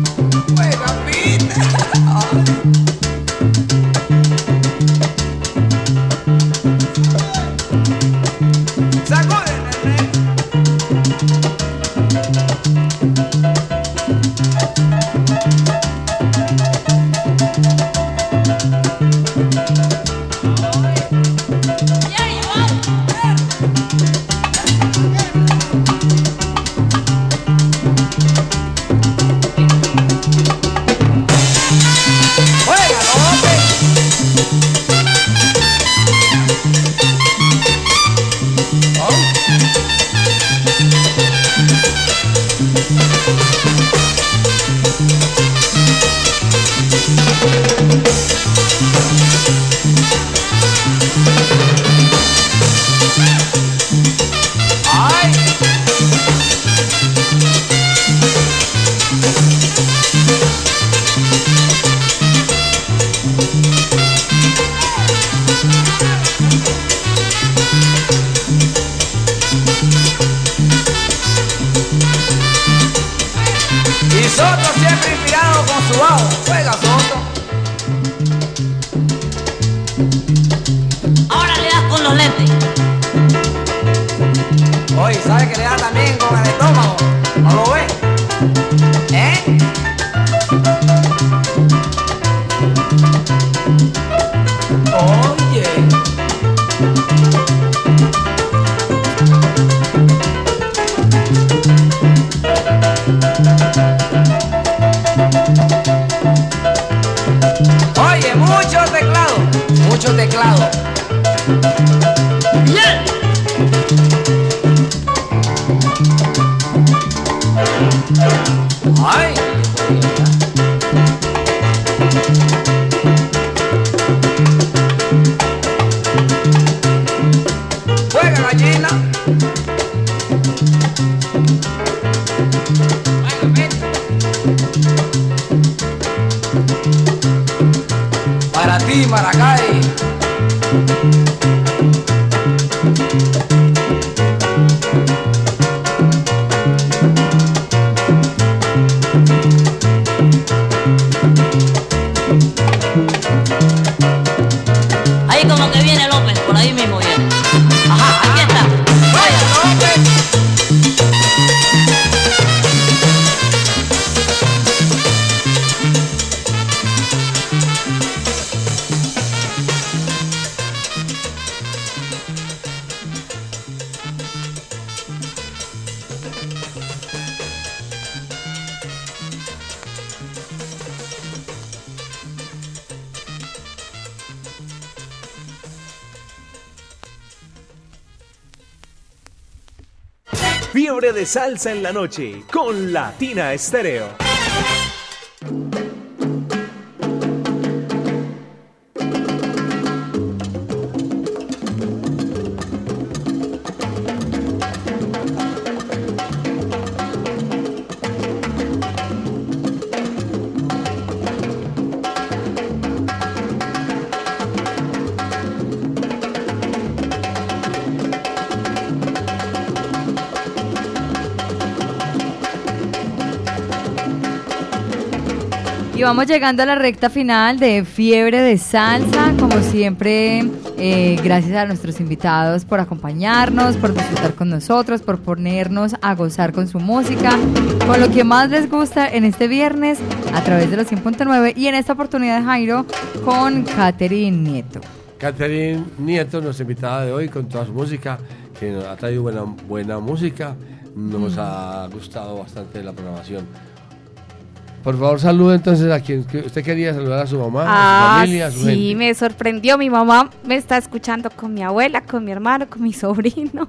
En la noche con Latina Estéreo. Vamos llegando a la recta final de Fiebre de Salsa. Como siempre, eh, gracias a nuestros invitados por acompañarnos, por disfrutar con nosotros, por ponernos a gozar con su música, con lo que más les gusta en este viernes a través de los 100.9 y en esta oportunidad, Jairo, con Catherine Nieto. Catherine Nieto, nuestra invitada de hoy, con toda su música, que nos ha traído buena, buena música. Nos Mm. ha gustado bastante la programación. Por favor, salude entonces a quien que usted quería saludar a su mamá, a su Ah, familia, a su sí, gente. me sorprendió. Mi mamá me está escuchando con mi abuela, con mi hermano, con mi sobrino.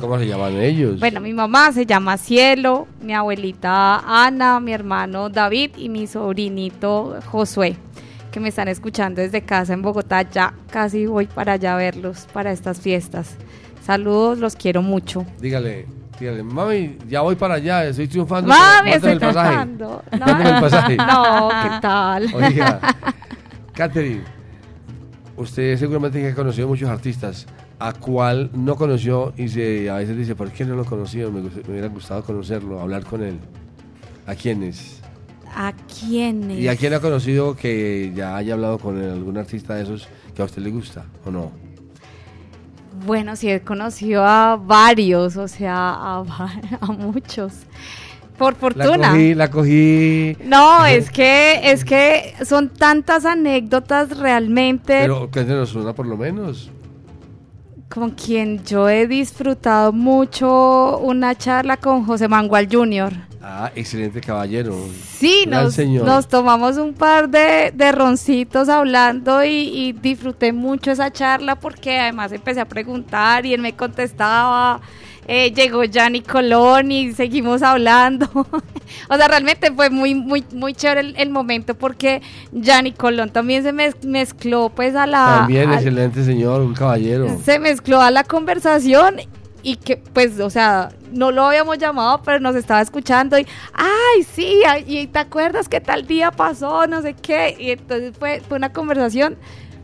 ¿Cómo se llaman ellos? bueno, mi mamá se llama Cielo, mi abuelita Ana, mi hermano David y mi sobrinito Josué, que me están escuchando desde casa en Bogotá. Ya casi voy para allá a verlos para estas fiestas. Saludos, los quiero mucho. Dígale, mami, ya voy para allá, estoy triunfando. Mami, estoy el. No. El pasaje. No, ¿qué tal? Oiga, Catherine, usted seguramente que ha conocido muchos artistas. a cuál no conoció y se, a veces dice, ¿por qué no lo conocido? Me, me hubiera gustado conocerlo, hablar con él. ¿A quiénes? ¿A quiénes? ¿Y a quién ha conocido que ya haya hablado con algún artista de esos que a usted le gusta o no? Bueno, sí, he conocido a varios, o sea, a, a muchos. Por fortuna. La cogí, la cogí. No, es que, es que son tantas anécdotas realmente Pero cuéntenos una por lo menos. con quien yo he disfrutado mucho una charla con José Mangual Jr. Ah, excelente caballero. Sí, nos, tomamos un par de, de roncitos hablando y, y disfruté mucho esa charla porque además empecé a preguntar y él me contestaba. Eh, llegó Gianni Colón y seguimos hablando. o sea, realmente fue muy, muy, muy chévere el, el momento porque Gianni Colón también se mez- mezcló pues a la... También al- excelente señor, un caballero. se mezcló a la conversación y que pues o sea no lo habíamos llamado pero nos estaba escuchando y ay sí y te acuerdas que tal día pasó no sé qué y entonces fue, fue una conversación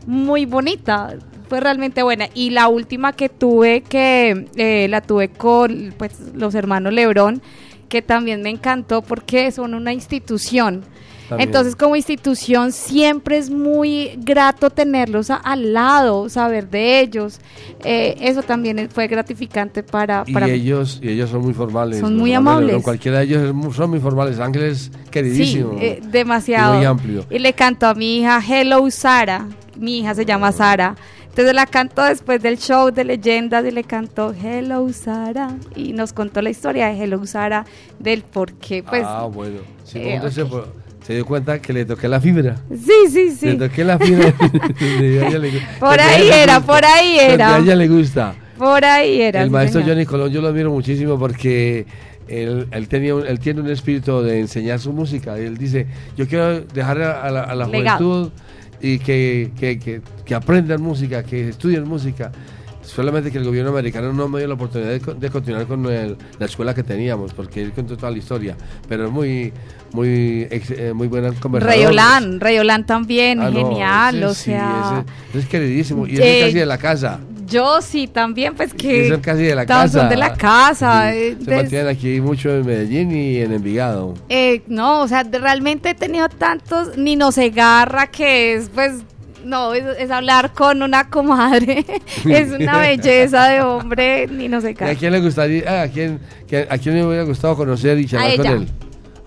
muy bonita fue realmente buena. Y la última que tuve que eh, la tuve con pues los hermanos Lebrón que también me encantó porque son una institución También. entonces, como institución, siempre es muy grato tenerlos a- al lado, saber de ellos. Eh, eso también es- fue gratificante para, Y para mí. ellos, y ellos son muy formales. Son muy amables. Lebrón, cualquiera de ellos es son muy formales. Ángeles Sí, queridísimo. eh, demasiado. Y muy amplio. Y le cantó a mi hija Hello Sara. Mi hija se llama Sara. Entonces la cantó después del show de leyendas y le cantó Hello Sara. Y nos contó la historia de Hello Sara, del por qué, pues. ah, bueno. Sí, eh, ¿cómo se, se dio cuenta que le toqué la fibra. Sí, sí, sí. Le toqué la fibra. Por ahí era, por ahí era. A ella le gusta. Por ahí era. El maestro señor. Johnny Colón yo lo admiro muchísimo porque él, él, tenía un- él tiene un espíritu de enseñar su música. Él dice, yo quiero dejar a la, a la Legado. juventud y que, que, que, que aprendan música, que estudien música. Solamente que el gobierno americano no me dio la oportunidad de, co- de continuar con el- la escuela que teníamos, porque él contó toda la historia. Pero es muy, muy, eh, muy buena conversación. Rayolán, Rayolán también, Ah, no, genial, ese o sí, sea. ese- ese es queridísimo. Y Eh, es casi de la casa. Yo sí, también, pues que. son casi de la casa. Son de la casa. Sí, eh, Se des- mantienen aquí mucho en Medellín y en Envigado. eh, no, o sea, realmente he tenido tantos. Nino Segarra, que es, pues. No, es, es hablar con una comadre. es una belleza de hombre, Nino ¿Y a Segarra. quién le gustaría, ah, a quién, a quién me hubiera gustado conocer y charlar A con él?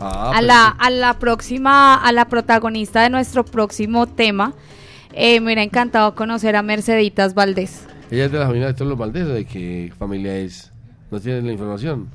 Ah, a, pues la, a la próxima, a la protagonista de nuestro próximo tema, eh, me hubiera encantado conocer a Merceditas Valdés. Ella es de la familia de todos los Valdés, ¿de qué familia es? ¿No tienen la información?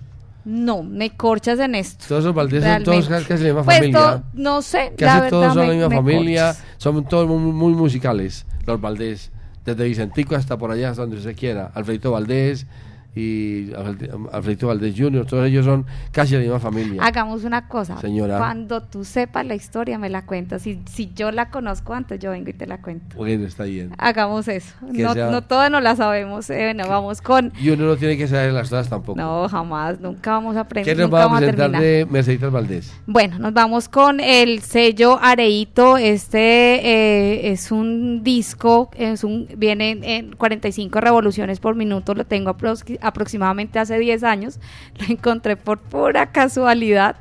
No, me corchas en esto. Todos los Valdés son todos casi la misma Pues familia. to- no sé, la Casi verdad todos son me- la misma familia, corchas. son todos muy, muy musicales, los Valdés. Desde Vicentico hasta por allá, hasta donde usted quiera. Alfredito Valdés y Alfred- Alfredito Valdés Jr., todos ellos son casi de la misma familia. Hagamos una cosa. Señora. Cuando tú sepas la historia, me la cuentas. Si, si yo la conozco antes, yo vengo y te la cuento. Bueno, está bien. Hagamos eso. No, sea- no todas no la sabemos. eh, bueno, vamos con. Y uno no tiene que saber las cosas tampoco. No, jamás. Nunca vamos a aprender. ¿Qué nos va a presentar terminar. de Merceditas Valdés? Bueno, nos vamos con el sello Areito. Este eh, es un disco, es un viene en 45 revoluciones por minuto. Lo tengo aprox- aproximadamente hace 10 años. Lo encontré por pura casualidad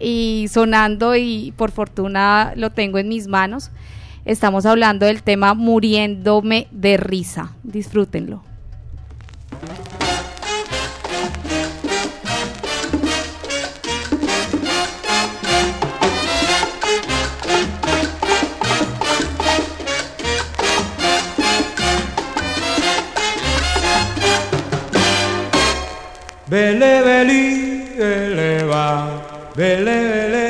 y sonando y por fortuna lo tengo en mis manos. Estamos hablando del tema Muriéndome de risa. Disfrútenlo. Bele beli eleva, bele bele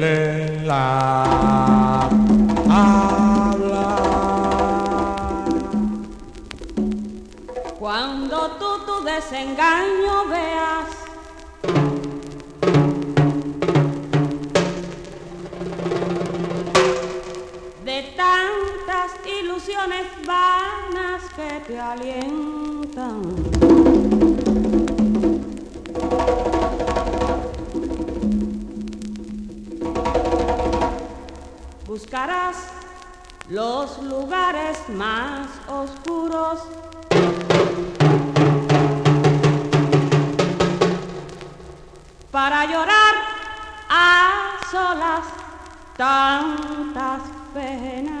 bele la. Habla. Cuando tú tu desengaño veas, de tantas ilusiones vanas que te alientan. Buscarás los lugares más oscuros. Para llorar a solas tantas penas.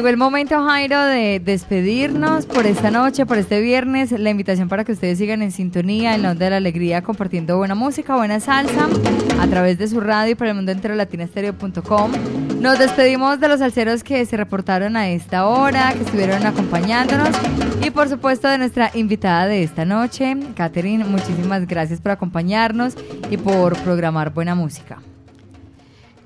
Llegó el momento, Jairo, de despedirnos por esta noche, por este viernes. La invitación para que ustedes sigan en sintonía, en la onda de la alegría, compartiendo buena música, buena salsa, a través de su radio y por el mundo entero, latinastereo.com. Nos despedimos de los salseros que se reportaron a esta hora, que estuvieron acompañándonos. Y por supuesto de nuestra invitada de esta noche, Catherine, muchísimas gracias por acompañarnos y por programar buena música.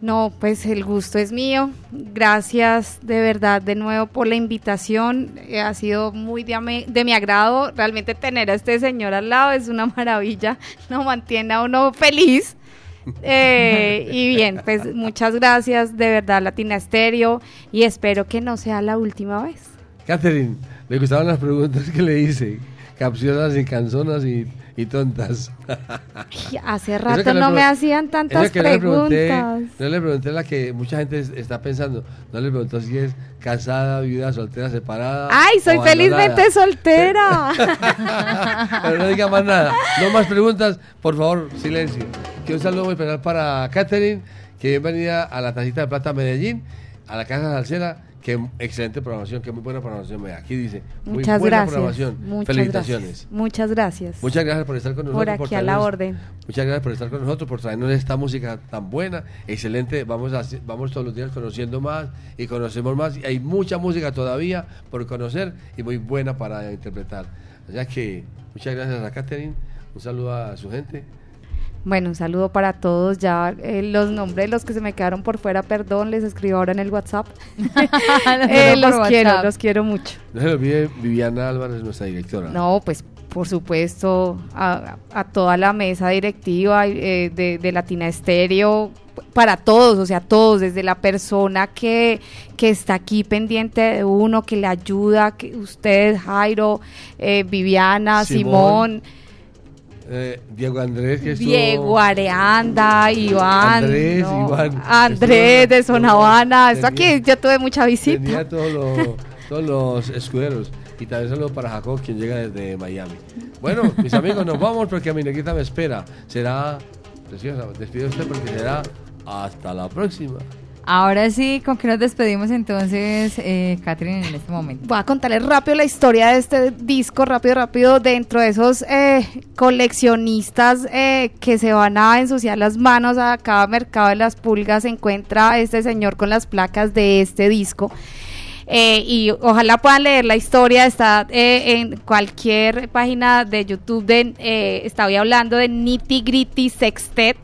No, pues el gusto es mío. Gracias de verdad de nuevo por la invitación. Eh, ha sido muy de, de mi agrado. Realmente tener a este señor al lado es una maravilla. Lo mantiene a uno feliz. Eh, y bien, pues muchas gracias de verdad Latina Estéreo y espero que no sea la última vez. Catherine, me gustaban las preguntas que le hice. Capciosas y canzonas y, y tontas. Ay, Hace rato no me hacían tantas que le pregunté- preguntas. No le pregunté la que mucha gente es- está pensando. No le preguntó si es casada, viuda, soltera, separada. Ay, soy felizmente soltera. Pero no diga más nada. No más preguntas, por favor, silencio. Que un saludo muy especial para Catherine, que bienvenida a la Tacita de Plata Medellín, a la Casa Salsera, que excelente programación, que muy buena programación. Aquí dice, muy Muchas buena gracias. programación. Muchas Felicitaciones. gracias. Muchas gracias. Muchas gracias por estar con nosotros. Por aquí a la orden. Muchas gracias por estar con nosotros, por traernos esta música tan buena, excelente. Vamos, a, vamos todos los días conociendo más y conocemos más. Y hay mucha música todavía por conocer y muy buena para interpretar. O sea que muchas gracias a Catherine, un saludo a su gente. Bueno, un saludo para todos. Ya eh, los nombres, los que se me quedaron por fuera, perdón, les escribo ahora en el WhatsApp. Eh, Los quiero, WhatsApp. los quiero mucho. No se olvide Viviana Álvarez, nuestra directora. No, pues por supuesto a, a toda la mesa directiva eh, de, de Latina Estéreo, para todos, o sea, todos, desde la persona que, que está aquí pendiente de uno, que le ayuda, que ustedes, Jairo, eh, Viviana, Simón. Simón, Eh, Diego Andrés, que estuvo... Diego, Areanda, Iván, Andrés, no, Iván. Andrés de Habana, esto aquí yo tuve mucha visita. Tenía todos los, todos los escuderos. Y también saludo para Jacob, quien llega desde Miami. Bueno, mis amigos, nos vamos porque a mi negrita me espera. Será, preciosa, despido usted porque será hasta la próxima. Ahora sí, ¿con qué nos despedimos entonces, eh, en este momento? Voy a contarles rápido la historia de este disco, rápido, rápido, dentro de esos eh, coleccionistas eh, que se van a ensuciar las manos a cada mercado de las pulgas, se encuentra este señor con las placas de este disco. Eh, y ojalá puedan leer la historia, está en cualquier página de YouTube, de, eh, estaba hablando de Nitty Gritty Sextet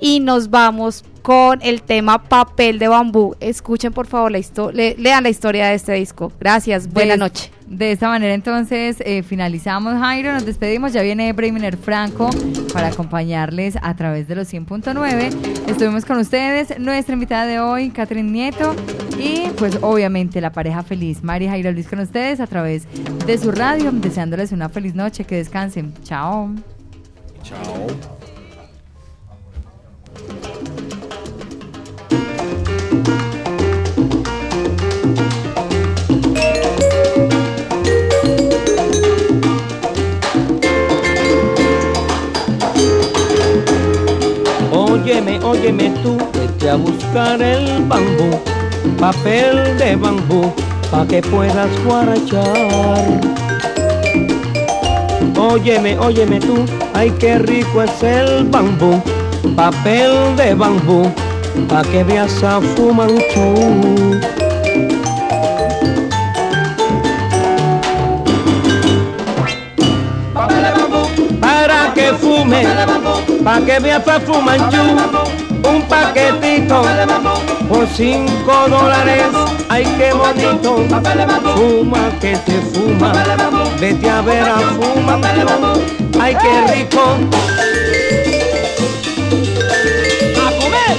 y nos vamos con el tema papel de bambú. Escuchen por favor la historia, lean la historia de este disco. Gracias, buena De- noche. De esta manera entonces eh, finalizamos Jairo, nos despedimos, ya viene Bremer Franco para acompañarles a través de los 100.9. Estuvimos con ustedes, nuestra invitada de hoy, Catherine Nieto, y pues obviamente la pareja feliz, Mari Jairo Luis con ustedes a través de su radio, deseándoles una feliz noche, que descansen. Chao. Chao. Óyeme, óyeme tú, vete a buscar el bambú, papel de bambú, pa' que puedas guarachar. Óyeme, óyeme tú, ay qué rico es el bambú, papel de bambú, pa' que veas a Fumanchu. Para que veas a Fumanchu, un paquetito por cinco dólares, ay qué bonito, fuma que te fuma, vete a ver a Fumanchu, ay qué rico. A comer.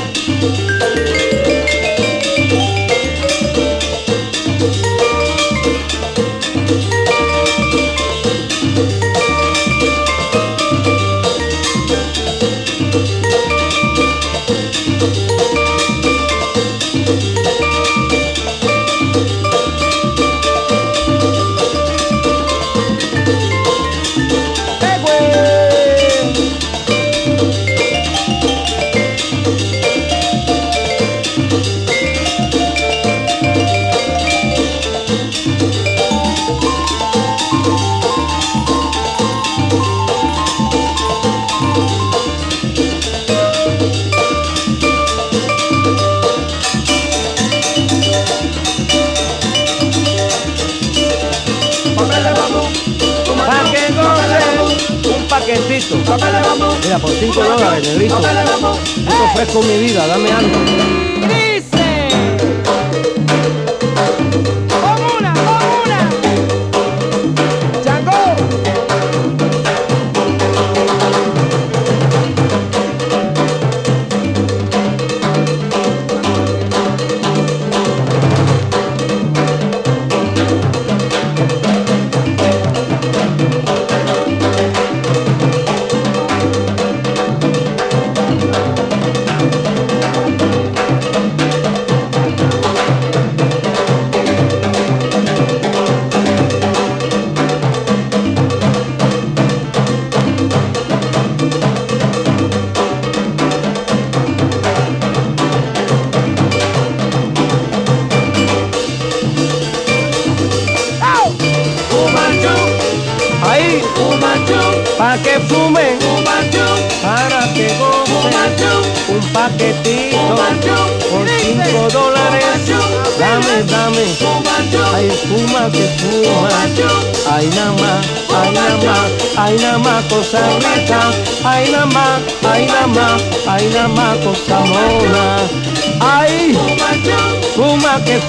Por 5 dólares, negrito. Yo te ofrezco mi vida, dame algo.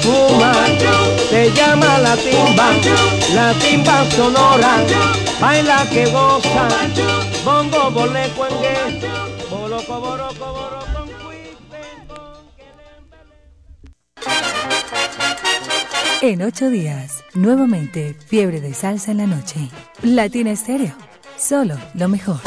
Fuma, te llama la timba, la timba sonora, baila que goza, bongo, bole, cuengue, boloco, boroco, boroco. En ocho días, nuevamente, fiebre de salsa en la noche. Latina Estéreo, solo lo mejor.